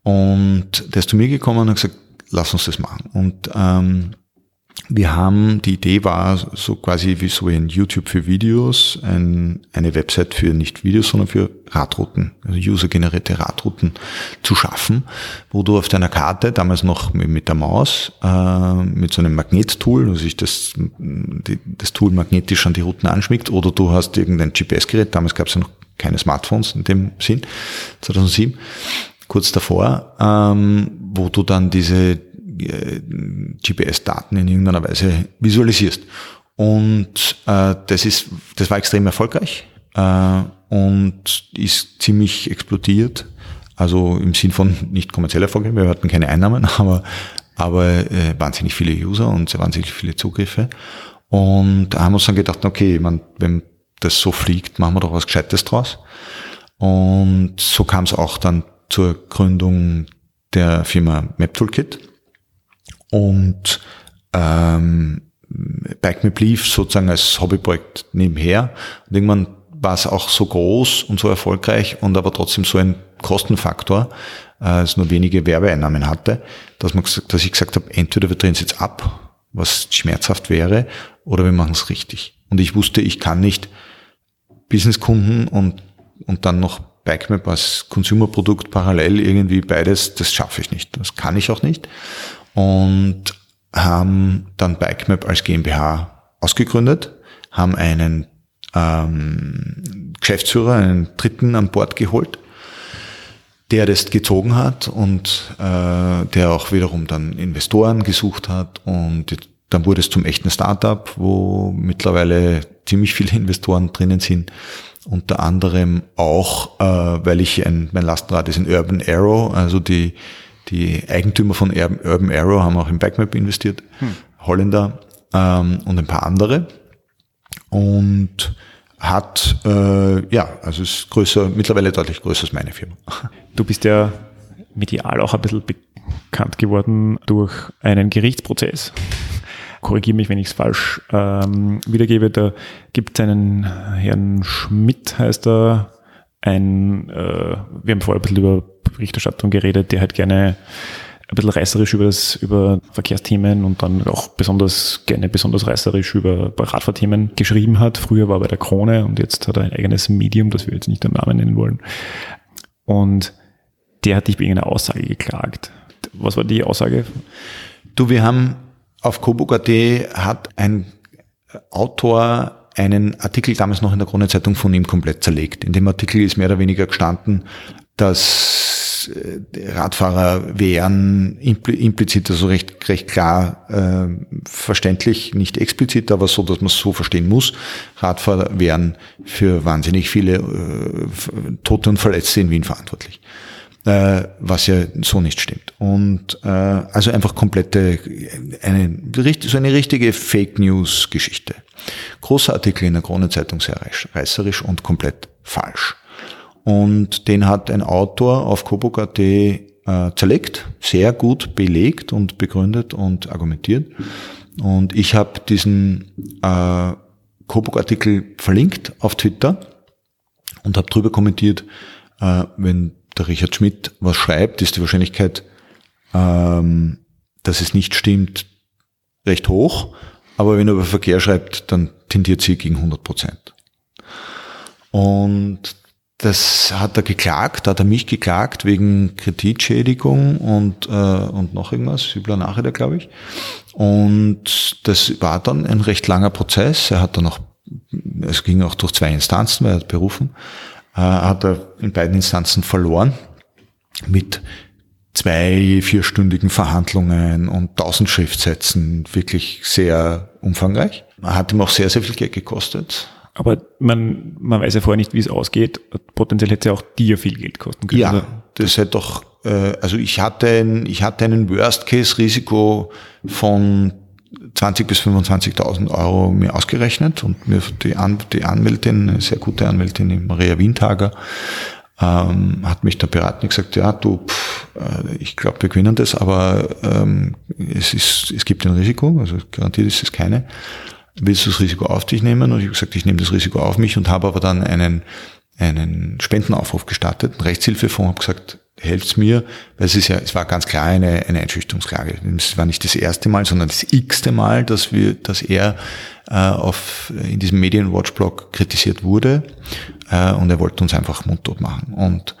Und der ist zu mir gekommen und hat gesagt, lass uns das machen. Und ähm, wir haben, die Idee war so quasi wie so ein YouTube für Videos, ein, eine Website für nicht Videos, sondern für Radrouten, also usergenerierte Radrouten zu schaffen, wo du auf deiner Karte, damals noch mit der Maus, äh, mit so einem Magnettool, also sich das, die, das Tool magnetisch an die Routen anschmiegt, oder du hast irgendein GPS-Gerät, damals gab es ja noch keine Smartphones in dem Sinn, 2007, kurz davor, ähm, wo du dann diese GPS-Daten in irgendeiner Weise visualisierst. Und äh, das ist, das war extrem erfolgreich äh, und ist ziemlich explodiert. Also im Sinn von nicht kommerziell erfolgreich, wir hatten keine Einnahmen, aber, aber äh, wahnsinnig viele User und wahnsinnig viele Zugriffe. Und da haben wir uns dann gedacht, okay, man, wenn das so fliegt, machen wir doch was Gescheites draus. Und so kam es auch dann zur Gründung der Firma Map Toolkit. Und ähm, BikeMap lief sozusagen als Hobbyprojekt nebenher. Und irgendwann war es auch so groß und so erfolgreich und aber trotzdem so ein Kostenfaktor, äh, es nur wenige Werbeeinnahmen hatte, dass, man dass ich gesagt habe, entweder wir drehen es jetzt ab, was schmerzhaft wäre, oder wir machen es richtig. Und ich wusste, ich kann nicht Businesskunden und, und dann noch BikeMap als Consumerprodukt parallel irgendwie beides, das schaffe ich nicht. Das kann ich auch nicht. Und haben dann BikeMap als GmbH ausgegründet, haben einen ähm, Geschäftsführer, einen Dritten an Bord geholt, der das gezogen hat und äh, der auch wiederum dann Investoren gesucht hat und dann wurde es zum echten Startup, wo mittlerweile ziemlich viele Investoren drinnen sind. Unter anderem auch, äh, weil ich ein, mein Lastenrad ist ein Urban Arrow, also die, die Eigentümer von Urban Arrow haben auch in BikeMap investiert, Holländer ähm, und ein paar andere. Und hat, äh, ja, also ist größer, mittlerweile deutlich größer als meine Firma. Du bist ja medial auch ein bisschen bekannt geworden durch einen Gerichtsprozess. Korrigiere mich, wenn ich es falsch ähm, wiedergebe. Da gibt es einen Herrn Schmidt, heißt er, ein, äh, wir haben vorher ein bisschen über Berichterstattung geredet, der halt gerne ein bisschen reißerisch über, das, über Verkehrsthemen und dann auch besonders gerne besonders reißerisch über Radfahrthemen geschrieben hat. Früher war er bei der Krone und jetzt hat er ein eigenes Medium, das wir jetzt nicht den Namen nennen wollen. Und der hat dich wegen einer Aussage geklagt. Was war die Aussage? Du, wir haben auf Coburg.at hat ein Autor einen Artikel damals noch in der Krone-Zeitung von ihm komplett zerlegt. In dem Artikel ist mehr oder weniger gestanden, dass äh, Radfahrer wären implizit, also recht, recht klar äh, verständlich, nicht explizit, aber so, dass man es so verstehen muss. Radfahrer wären für wahnsinnig viele äh, Tote und Verletzte in Wien verantwortlich äh, was ja so nicht stimmt. Und äh, also einfach komplette, eine, so eine richtige Fake News Geschichte. Großer Artikel in der Krone-Zeitung, sehr reißerisch und komplett falsch. Und den hat ein Autor auf Coburg.at äh, zerlegt, sehr gut belegt und begründet und argumentiert. Und ich habe diesen äh, Coburg-Artikel verlinkt auf Twitter und habe drüber kommentiert, äh, wenn der Richard Schmidt was schreibt, ist die Wahrscheinlichkeit, ähm, dass es nicht stimmt, recht hoch. Aber wenn er über Verkehr schreibt, dann tendiert sie gegen 100 Prozent. Und das hat er geklagt, hat er mich geklagt wegen Kreditschädigung und, äh, und noch irgendwas, übler Nachrede, glaube ich. Und das war dann ein recht langer Prozess. Er hat dann noch, es ging auch durch zwei Instanzen, weil er hat berufen, hat er in beiden Instanzen verloren mit zwei vierstündigen Verhandlungen und tausend Schriftsätzen, wirklich sehr umfangreich. Hat ihm auch sehr, sehr viel Geld gekostet. Aber man, man weiß ja vorher nicht, wie es ausgeht. Potenziell hätte es ja auch dir viel Geld kosten können. Ja, oder? das hätte doch, äh, also ich hatte, ein, ich hatte einen Worst-Case-Risiko von 20 bis 25.000 Euro mir ausgerechnet und mir die, An die Anwältin, eine sehr gute Anwältin, die Maria Windhager, ähm, hat mich da beraten und gesagt, ja, du, pff, äh, ich glaube, wir gewinnen das, aber ähm, es, ist, es gibt ein Risiko, also garantiert ist es keine. Willst du das Risiko auf dich nehmen? Und ich habe gesagt, ich nehme das Risiko auf mich und habe aber dann einen, einen Spendenaufruf gestartet, einen Rechtshilfefonds, habe gesagt, helft's mir, weil es ist ja, es war ganz klar eine, eine Einschüchterungsklage. Es war nicht das erste Mal, sondern das x-te Mal, dass wir, dass er äh, auf, in diesem Medienwatch-Blog kritisiert wurde äh, und er wollte uns einfach mundtot machen. Und,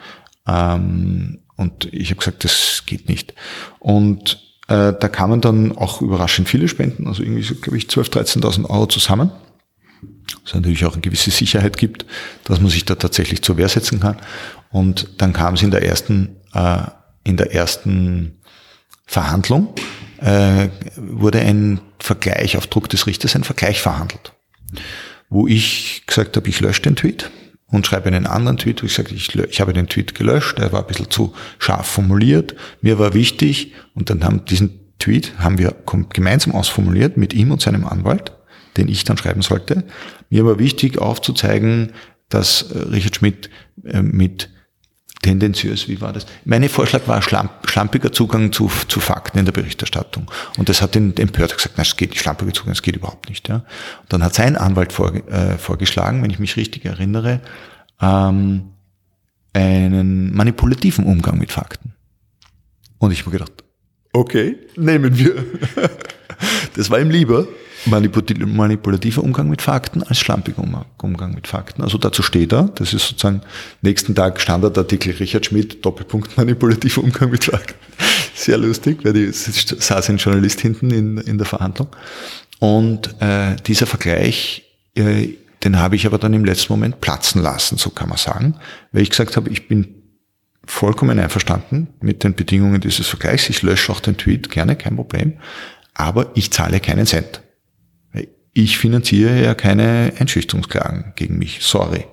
ähm, und ich habe gesagt, das geht nicht. Und äh, da kamen dann auch überraschend viele Spenden, also irgendwie so, glaube ich, 12.000, 13.000 Euro zusammen. Was natürlich auch eine gewisse Sicherheit gibt, dass man sich da tatsächlich zur Wehr setzen kann. Und dann kam es in der ersten, äh, in der ersten Verhandlung, äh, wurde ein Vergleich auf Druck des Richters, ein Vergleich verhandelt, wo ich gesagt habe, ich lösche den Tweet und schreibe einen anderen Tweet, wo ich sage, ich, ich habe den Tweet gelöscht, der war ein bisschen zu scharf formuliert, mir war wichtig und dann haben diesen Tweet haben wir gemeinsam ausformuliert mit ihm und seinem Anwalt, den ich dann schreiben sollte. Mir war wichtig aufzuzeigen, dass äh, Richard Schmidt äh, mit tendenziös, wie war das? Mein Vorschlag war schlampiger Zugang zu, zu Fakten in der Berichterstattung. Und das hat den Empörter gesagt, nein, es geht nicht, schlampiger Zugang, es geht überhaupt nicht. Ja. Dann hat sein Anwalt vor, äh, vorgeschlagen, wenn ich mich richtig erinnere, ähm, einen manipulativen Umgang mit Fakten. Und ich habe gedacht, okay, nehmen wir. das war ihm lieber manipulativer Umgang mit Fakten als schlampiger Umgang mit Fakten. Also dazu steht er, das ist sozusagen nächsten Tag Standardartikel Richard Schmidt, Doppelpunkt manipulativer Umgang mit Fakten. Sehr lustig, weil die saß ein Journalist hinten in, in der Verhandlung. Und äh, dieser Vergleich, äh, den habe ich aber dann im letzten Moment platzen lassen, so kann man sagen, weil ich gesagt habe, ich bin vollkommen einverstanden mit den Bedingungen dieses Vergleichs. Ich lösche auch den Tweet gerne, kein Problem. Aber ich zahle keinen Cent ich finanziere ja keine Einschüchterungsklagen gegen mich, sorry.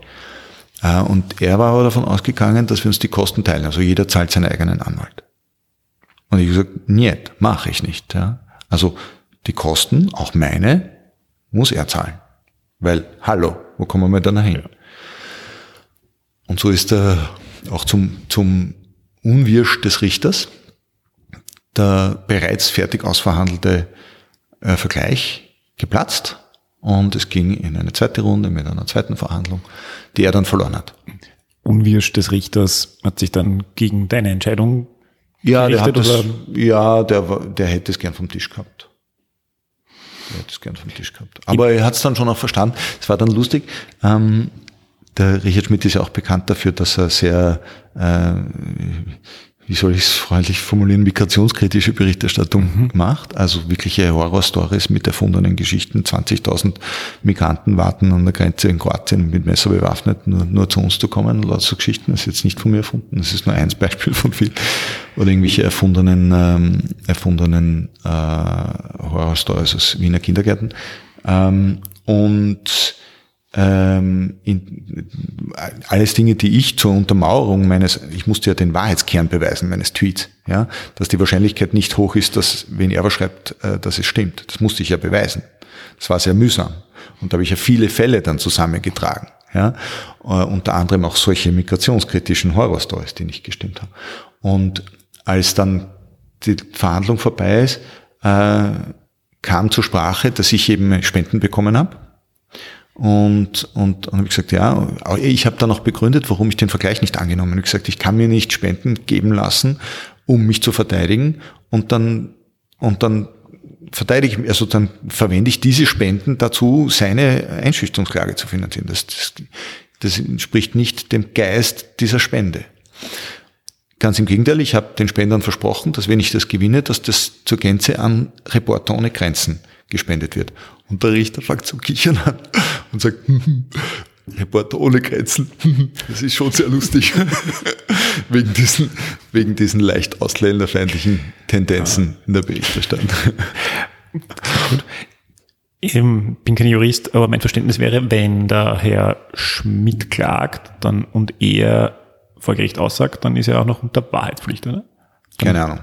Äh, und er war aber davon ausgegangen, dass wir uns die Kosten teilen, also jeder zahlt seinen eigenen Anwalt. Und ich gesagt, niet, mache ich nicht. Ja. Also die Kosten, auch meine, muss er zahlen. Weil, hallo, wo kommen wir dann hin? Und so ist er auch zum, zum Unwirsch des Richters der bereits fertig ausverhandelte äh, Vergleich geplatzt und es ging in eine zweite Runde mit einer zweiten Verhandlung, die er dann verloren hat. Unwirsch des Richters hat sich dann gegen deine Entscheidung ja, der hat das, ja, der, der hätte es gern vom Tisch gehabt. Der hätte es gern vom Tisch gehabt. Aber er hat es dann schon auch verstanden. Es war dann lustig. Ähm, der Richard Schmidt ist ja auch bekannt dafür, dass er sehr äh, wie soll ich es freundlich formulieren, migrationskritische Berichterstattung mhm. macht. Also wirkliche Horrorstories mit erfundenen Geschichten. 20.000 Migranten warten an der Grenze in Kroatien mit Messer bewaffnet, nur, nur zu uns zu kommen. Laut so Geschichten. Das ist jetzt nicht von mir erfunden. Das ist nur eins Beispiel von vielen. Oder irgendwelche erfundenen, ähm, erfundenen äh, Horrorstories aus Wiener Kindergärten. Ähm, und ähm, in, alles Dinge, die ich zur Untermauerung meines, ich musste ja den Wahrheitskern beweisen meines Tweets, ja, dass die Wahrscheinlichkeit nicht hoch ist, dass, wenn er was schreibt, äh, dass es stimmt. Das musste ich ja beweisen. Das war sehr mühsam. Und da habe ich ja viele Fälle dann zusammengetragen. Ja, äh, unter anderem auch solche migrationskritischen Horrorstories, die nicht gestimmt haben. Und als dann die Verhandlung vorbei ist, äh, kam zur Sprache, dass ich eben Spenden bekommen habe und, und, und habe ich gesagt, ja, ich habe dann auch begründet, warum ich den Vergleich nicht angenommen habe. Ich gesagt, ich kann mir nicht Spenden geben lassen, um mich zu verteidigen. Und dann, und dann verteidige ich, also dann verwende ich diese Spenden dazu, seine Einschüchterungsklage zu finanzieren. Das, das, das entspricht nicht dem Geist dieser Spende. Ganz im Gegenteil, ich habe den Spendern versprochen, dass wenn ich das gewinne, dass das zur Gänze an Reporter ohne Grenzen gespendet wird. Und der Richter fängt zu kichern an und sagt, Reporter ohne Grenzen, das ist schon sehr lustig. wegen, diesen, wegen diesen leicht ausländerfeindlichen Tendenzen in der Berichterstattung. Gut. Ich bin kein Jurist, aber mein Verständnis wäre, wenn der Herr Schmidt klagt dann, und er vor Gericht aussagt, dann ist er auch noch unter Wahrheitspflicht, oder? Keine Ahnung.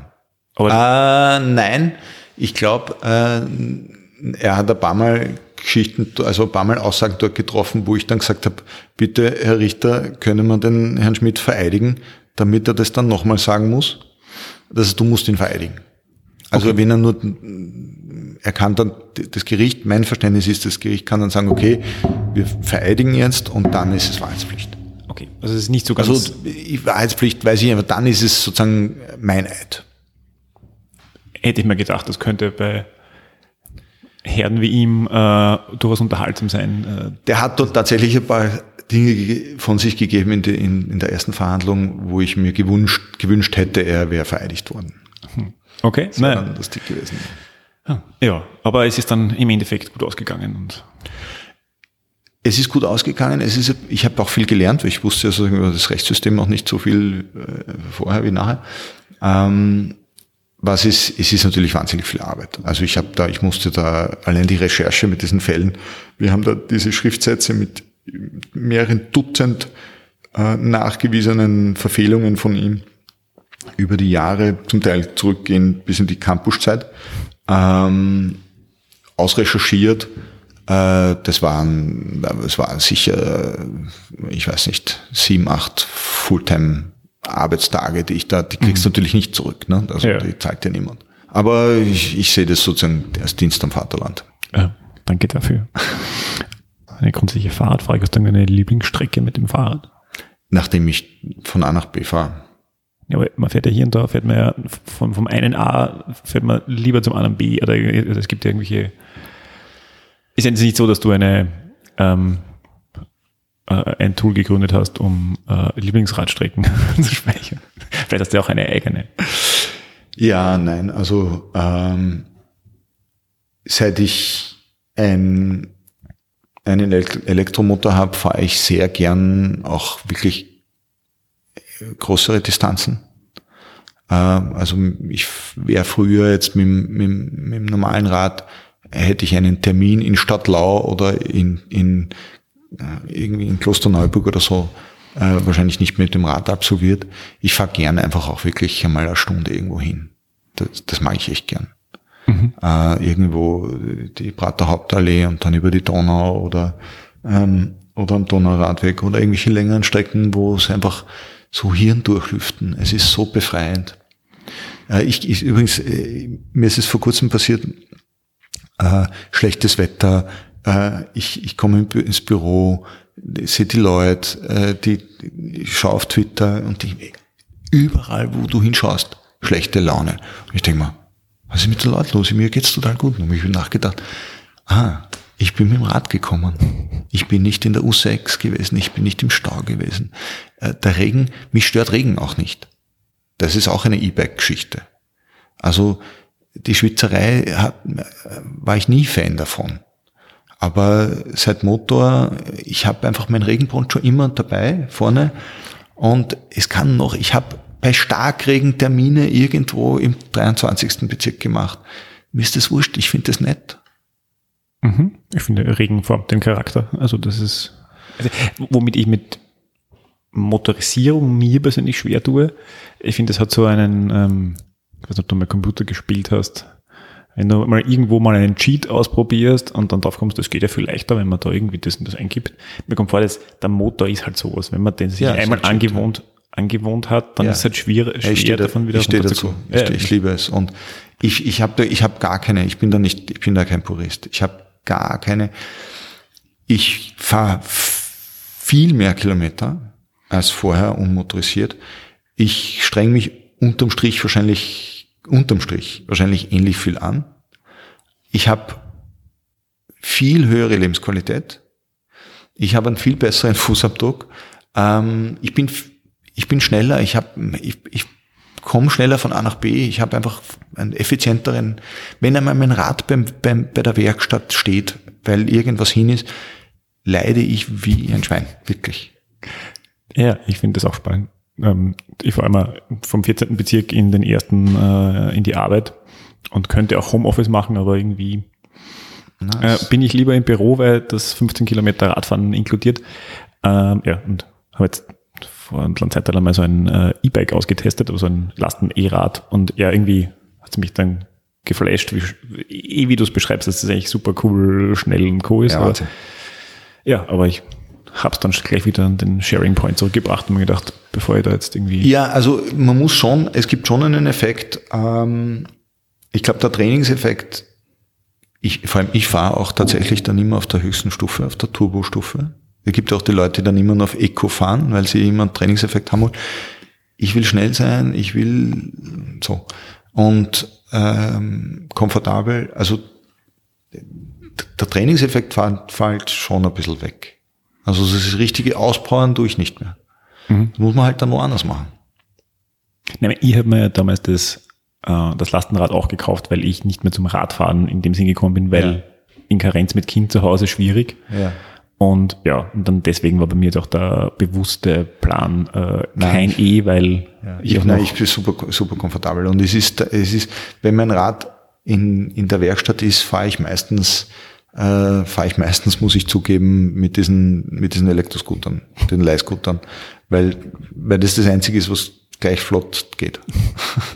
Aber äh, nein, ich glaube, äh, er hat ein paar Mal Geschichten, also ein paar Mal Aussagen dort getroffen, wo ich dann gesagt habe, bitte, Herr Richter, können wir den Herrn Schmidt vereidigen, damit er das dann nochmal sagen muss? Also du musst ihn vereidigen. Also okay. wenn er nur, er kann dann, das Gericht, mein Verständnis ist, das Gericht kann dann sagen, okay, wir vereidigen jetzt und dann ist es Wahrheitspflicht. Okay, also es ist nicht so ganz... Also Wahrheitspflicht weiß ich, aber dann ist es sozusagen mein Eid. Hätte ich mir gedacht, das könnte bei Herren wie ihm äh, durchaus unterhaltsam sein. Äh. Der hat dort tatsächlich ein paar Dinge von sich gegeben in, die, in, in der ersten Verhandlung, wo ich mir gewünscht, gewünscht hätte, er wäre vereidigt worden. Hm. Okay, das wäre dann lustig gewesen. Ja, aber es ist dann im Endeffekt gut ausgegangen. Und es ist gut ausgegangen. Es ist, ich habe auch viel gelernt, weil ich wusste also über das Rechtssystem noch nicht so viel äh, vorher wie nachher. Ähm, was ist, es ist natürlich wahnsinnig viel Arbeit. Also ich habe da, ich musste da allein die Recherche mit diesen Fällen. Wir haben da diese Schriftsätze mit mehreren Dutzend äh, nachgewiesenen Verfehlungen von ihm über die Jahre, zum Teil zurückgehen bis in die Campuszeit, ähm, ausrecherchiert. Äh, das waren, das waren sicher, ich weiß nicht, sieben, acht Fulltime Arbeitstage, die ich da, die kriegst du mhm. natürlich nicht zurück. Ne? Also ja. die zeigt dir niemand. Aber ich, ich sehe das sozusagen als Dienst am Vaterland. Ja, danke dafür. Eine grundsätzliche Fahrradfrage. Hast du deine Lieblingsstrecke mit dem Fahrrad? Nachdem ich von A nach B fahre. Ja, aber man fährt ja hier und da, fährt man ja vom, vom einen A, fährt man lieber zum anderen B. Oder es gibt ja irgendwelche. Ist ja nicht so, dass du eine ähm, äh, ein Tool gegründet hast, um äh, Lieblingsradstrecken zu speichern. Vielleicht hast du auch eine eigene. Ja, nein, also ähm, seit ich ein, einen Elektromotor habe, fahre ich sehr gern auch wirklich größere Distanzen. Äh, also ich wäre früher jetzt mit, mit, mit dem normalen Rad, hätte ich einen Termin in Stadtlau oder in, in äh, irgendwie in Klosterneuburg oder so äh, wahrscheinlich nicht mit dem Rad absolviert. Ich fahre gerne einfach auch wirklich einmal eine Stunde irgendwo hin. Das, das mag ich echt gern. Mhm. Äh, irgendwo die Prater Hauptallee und dann über die Donau oder, ähm, oder am Donauradweg oder irgendwelche längeren Strecken, wo es einfach so Hirn durchlüften. Es ist so befreiend. Äh, ich, ich, übrigens, äh, mir ist es vor kurzem passiert, äh, schlechtes Wetter, äh, ich, ich komme ins Büro, sehe die Leute, äh, die, ich schaue auf Twitter und die, überall, wo du hinschaust, schlechte Laune. Und ich denke mal, was ist mit den Leuten los? Mir geht's total gut. Und ich habe nachgedacht, ah, ich bin mit dem Rad gekommen. Ich bin nicht in der U6 gewesen, ich bin nicht im Stau gewesen. Äh, der Regen, mich stört Regen auch nicht. Das ist auch eine E-Bike-Geschichte. Also die Schwitzerei hat, war ich nie Fan davon. Aber seit Motor, ich habe einfach meinen Regenponcho immer dabei vorne und es kann noch, ich habe bei Starkregen Termine irgendwo im 23. Bezirk gemacht. Mir ist das wurscht, ich finde das nett. Mhm. Ich finde, Regen formt den Charakter. Also das ist, also, womit ich mit Motorisierung mir persönlich schwer tue. Ich finde, das hat so einen, ähm, ich weiß nicht, ob du mal Computer gespielt hast, wenn du mal irgendwo mal einen Cheat ausprobierst und dann drauf kommst, das geht ja viel leichter, wenn man da irgendwie das und das eingibt. Mir kommt vor, dass der Motor ist halt sowas. Wenn man den sich ja, einmal halt angewohnt, Cheat. angewohnt hat, dann ja. ist es halt schwierig, schwer, ich stehe davon wieder ich stehe dazu. Ich, ja. ich liebe es. Und ich, ich habe ich hab gar keine, ich bin da nicht, ich bin da kein Purist. Ich habe gar keine, ich fahre viel mehr Kilometer als vorher unmotorisiert. Ich streng mich unterm Strich wahrscheinlich unterm Strich wahrscheinlich ähnlich viel an. Ich habe viel höhere Lebensqualität. Ich habe einen viel besseren Fußabdruck. Ähm, ich bin ich bin schneller. Ich habe ich, ich komme schneller von A nach B. Ich habe einfach einen effizienteren. Wenn einmal mein Rad beim, beim, bei der Werkstatt steht, weil irgendwas hin ist, leide ich wie ein Schwein, wirklich. Ja, ich finde das auch spannend. Ähm, ich war einmal vom 14. Bezirk in den ersten äh, in die Arbeit und könnte auch Homeoffice machen, aber irgendwie nice. äh, bin ich lieber im Büro, weil das 15 Kilometer Radfahren inkludiert. Ähm, ja, und habe jetzt vor einer Zeit einmal so ein äh, E-Bike ausgetestet, aber so ein Lasten-E-Rad und ja, irgendwie hat es mich dann geflasht, wie, eh, wie du es beschreibst, dass es eigentlich super cool, schnell und cool ist. Ja, aber, ja, aber ich habe es dann gleich wieder an den Sharing Point zurückgebracht und mir gedacht, bevor ich da jetzt irgendwie. Ja, also man muss schon, es gibt schon einen Effekt. Ähm, ich glaube, der Trainingseffekt, ich, vor allem ich fahre auch tatsächlich dann immer auf der höchsten Stufe, auf der Turbo-Stufe. Es gibt auch die Leute, die dann immer noch auf Eco fahren, weil sie immer einen Trainingseffekt haben wollen. Ich will schnell sein, ich will so. Und ähm, komfortabel, also der Trainingseffekt fällt schon ein bisschen weg. Also das richtige Auspowern tue ich nicht mehr. Mhm. Das muss man halt dann woanders machen. Nein, ich habe mir ja damals das, äh, das Lastenrad auch gekauft, weil ich nicht mehr zum Radfahren in dem Sinn gekommen bin, weil ja. in Karenz mit Kind zu Hause schwierig. Ja. Und ja, und dann deswegen war bei mir doch der bewusste Plan äh, kein E, weil ja, ich, ich, nein, ich bin super, super komfortabel. Und es ist, es ist, wenn mein Rad in, in der Werkstatt ist, fahre ich meistens äh, fahre ich meistens, muss ich zugeben, mit diesen, mit diesen Elektroscootern, den Leihscootern, weil, weil das das Einzige ist, was gleich flott geht.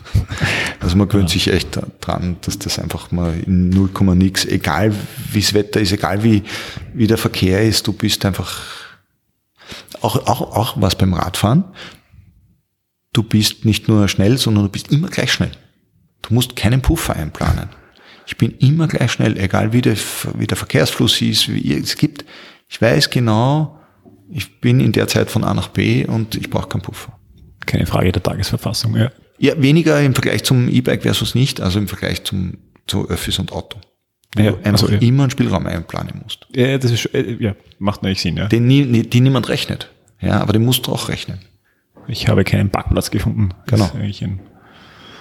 also man gewöhnt ja. sich echt dran, dass das einfach mal in 0, nix, egal wie das Wetter ist, egal wie, wie der Verkehr ist, du bist einfach, auch, auch, auch was beim Radfahren, du bist nicht nur schnell, sondern du bist immer gleich schnell. Du musst keinen Puffer einplanen. Ich bin immer gleich schnell, egal wie der, wie der Verkehrsfluss ist, wie es gibt. Ich weiß genau, ich bin in der Zeit von A nach B und ich brauche keinen Puffer. Keine Frage der Tagesverfassung, ja. Ja, weniger im Vergleich zum E-Bike versus nicht, also im Vergleich zum, zu Öffis und Auto. Wo ja, du einfach also, ja. immer einen Spielraum einplanen musst. Ja, das ist, äh, ja, macht natürlich Sinn, ja. Den, nie, die niemand rechnet. Ja, aber den musst du auch rechnen. Ich habe keinen Parkplatz gefunden. Genau.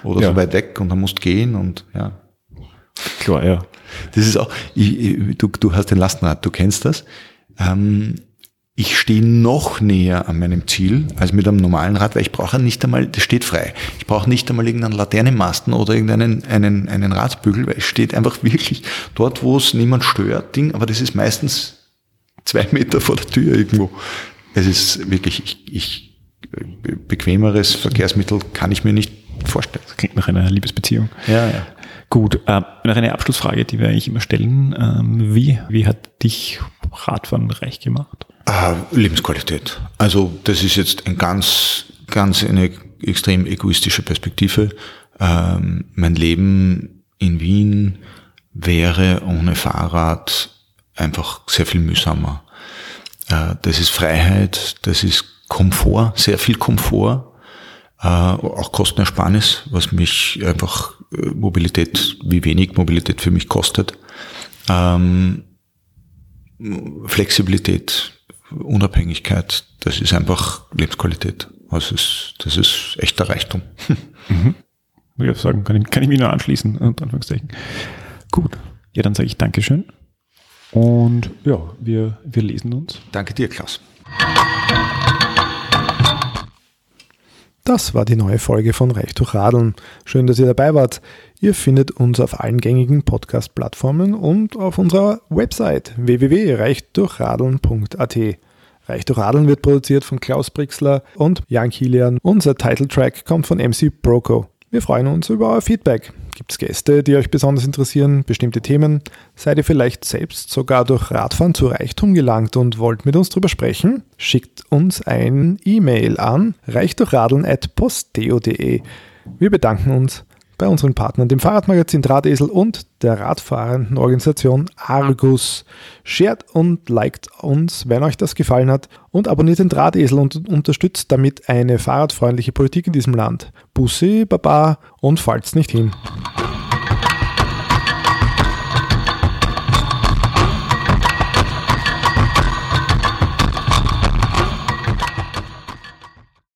Oder ja. so weit weg und dann musst gehen und, ja. Klar, ja. Das ist auch, ich, du, du hast den Lastenrad, du kennst das. Ähm, ich stehe noch näher an meinem Ziel als mit einem normalen Rad, weil ich brauche nicht einmal, das steht frei. Ich brauche nicht einmal irgendeinen Laternenmasten oder irgendeinen einen, einen Radbügel, weil es steht einfach wirklich dort, wo es niemand stört, Ding, aber das ist meistens zwei Meter vor der Tür irgendwo. Es ist wirklich, ich, ich bequemeres Verkehrsmittel kann ich mir nicht vorstellen. Das klingt nach einer Liebesbeziehung. Ja, ja. Gut, äh, noch eine Abschlussfrage, die wir eigentlich immer stellen. Ähm, wie, wie hat dich Radfahren reich gemacht? Äh, Lebensqualität. Also das ist jetzt ein ganz, ganz eine extrem egoistische Perspektive. Ähm, mein Leben in Wien wäre ohne Fahrrad einfach sehr viel mühsamer. Äh, das ist Freiheit, das ist Komfort, sehr viel Komfort, äh, auch Kostenersparnis, was mich einfach äh, Mobilität, wie wenig Mobilität für mich kostet. Ähm, Flexibilität, Unabhängigkeit, das ist einfach Lebensqualität. Also ist, das ist echter Reichtum. Mhm. Ich würde sagen, kann ich, kann ich mich nur anschließen, unter Anführungszeichen. Gut. Ja, dann sage ich Dankeschön. Und ja, wir, wir lesen uns. Danke dir, Klaus. Das war die neue Folge von Reich durch Radeln. Schön, dass ihr dabei wart. Ihr findet uns auf allen gängigen Podcast-Plattformen und auf unserer Website www.reichdurchradeln.at. Reich durch Radeln wird produziert von Klaus Brixler und Jan Kilian. Unser Titeltrack kommt von MC Broco. Wir freuen uns über euer Feedback. Gibt es Gäste, die euch besonders interessieren, bestimmte Themen? Seid ihr vielleicht selbst sogar durch Radfahren zu Reichtum gelangt und wollt mit uns drüber sprechen? Schickt uns ein E-Mail an reichdurchradeln.posteo.de. Wir bedanken uns bei unseren Partnern, dem Fahrradmagazin Drahtesel und der radfahrenden Organisation Argus. Shared und liked uns, wenn euch das gefallen hat und abonniert den Drahtesel und unterstützt damit eine fahrradfreundliche Politik in diesem Land. Bussi, Baba und fallt's nicht hin.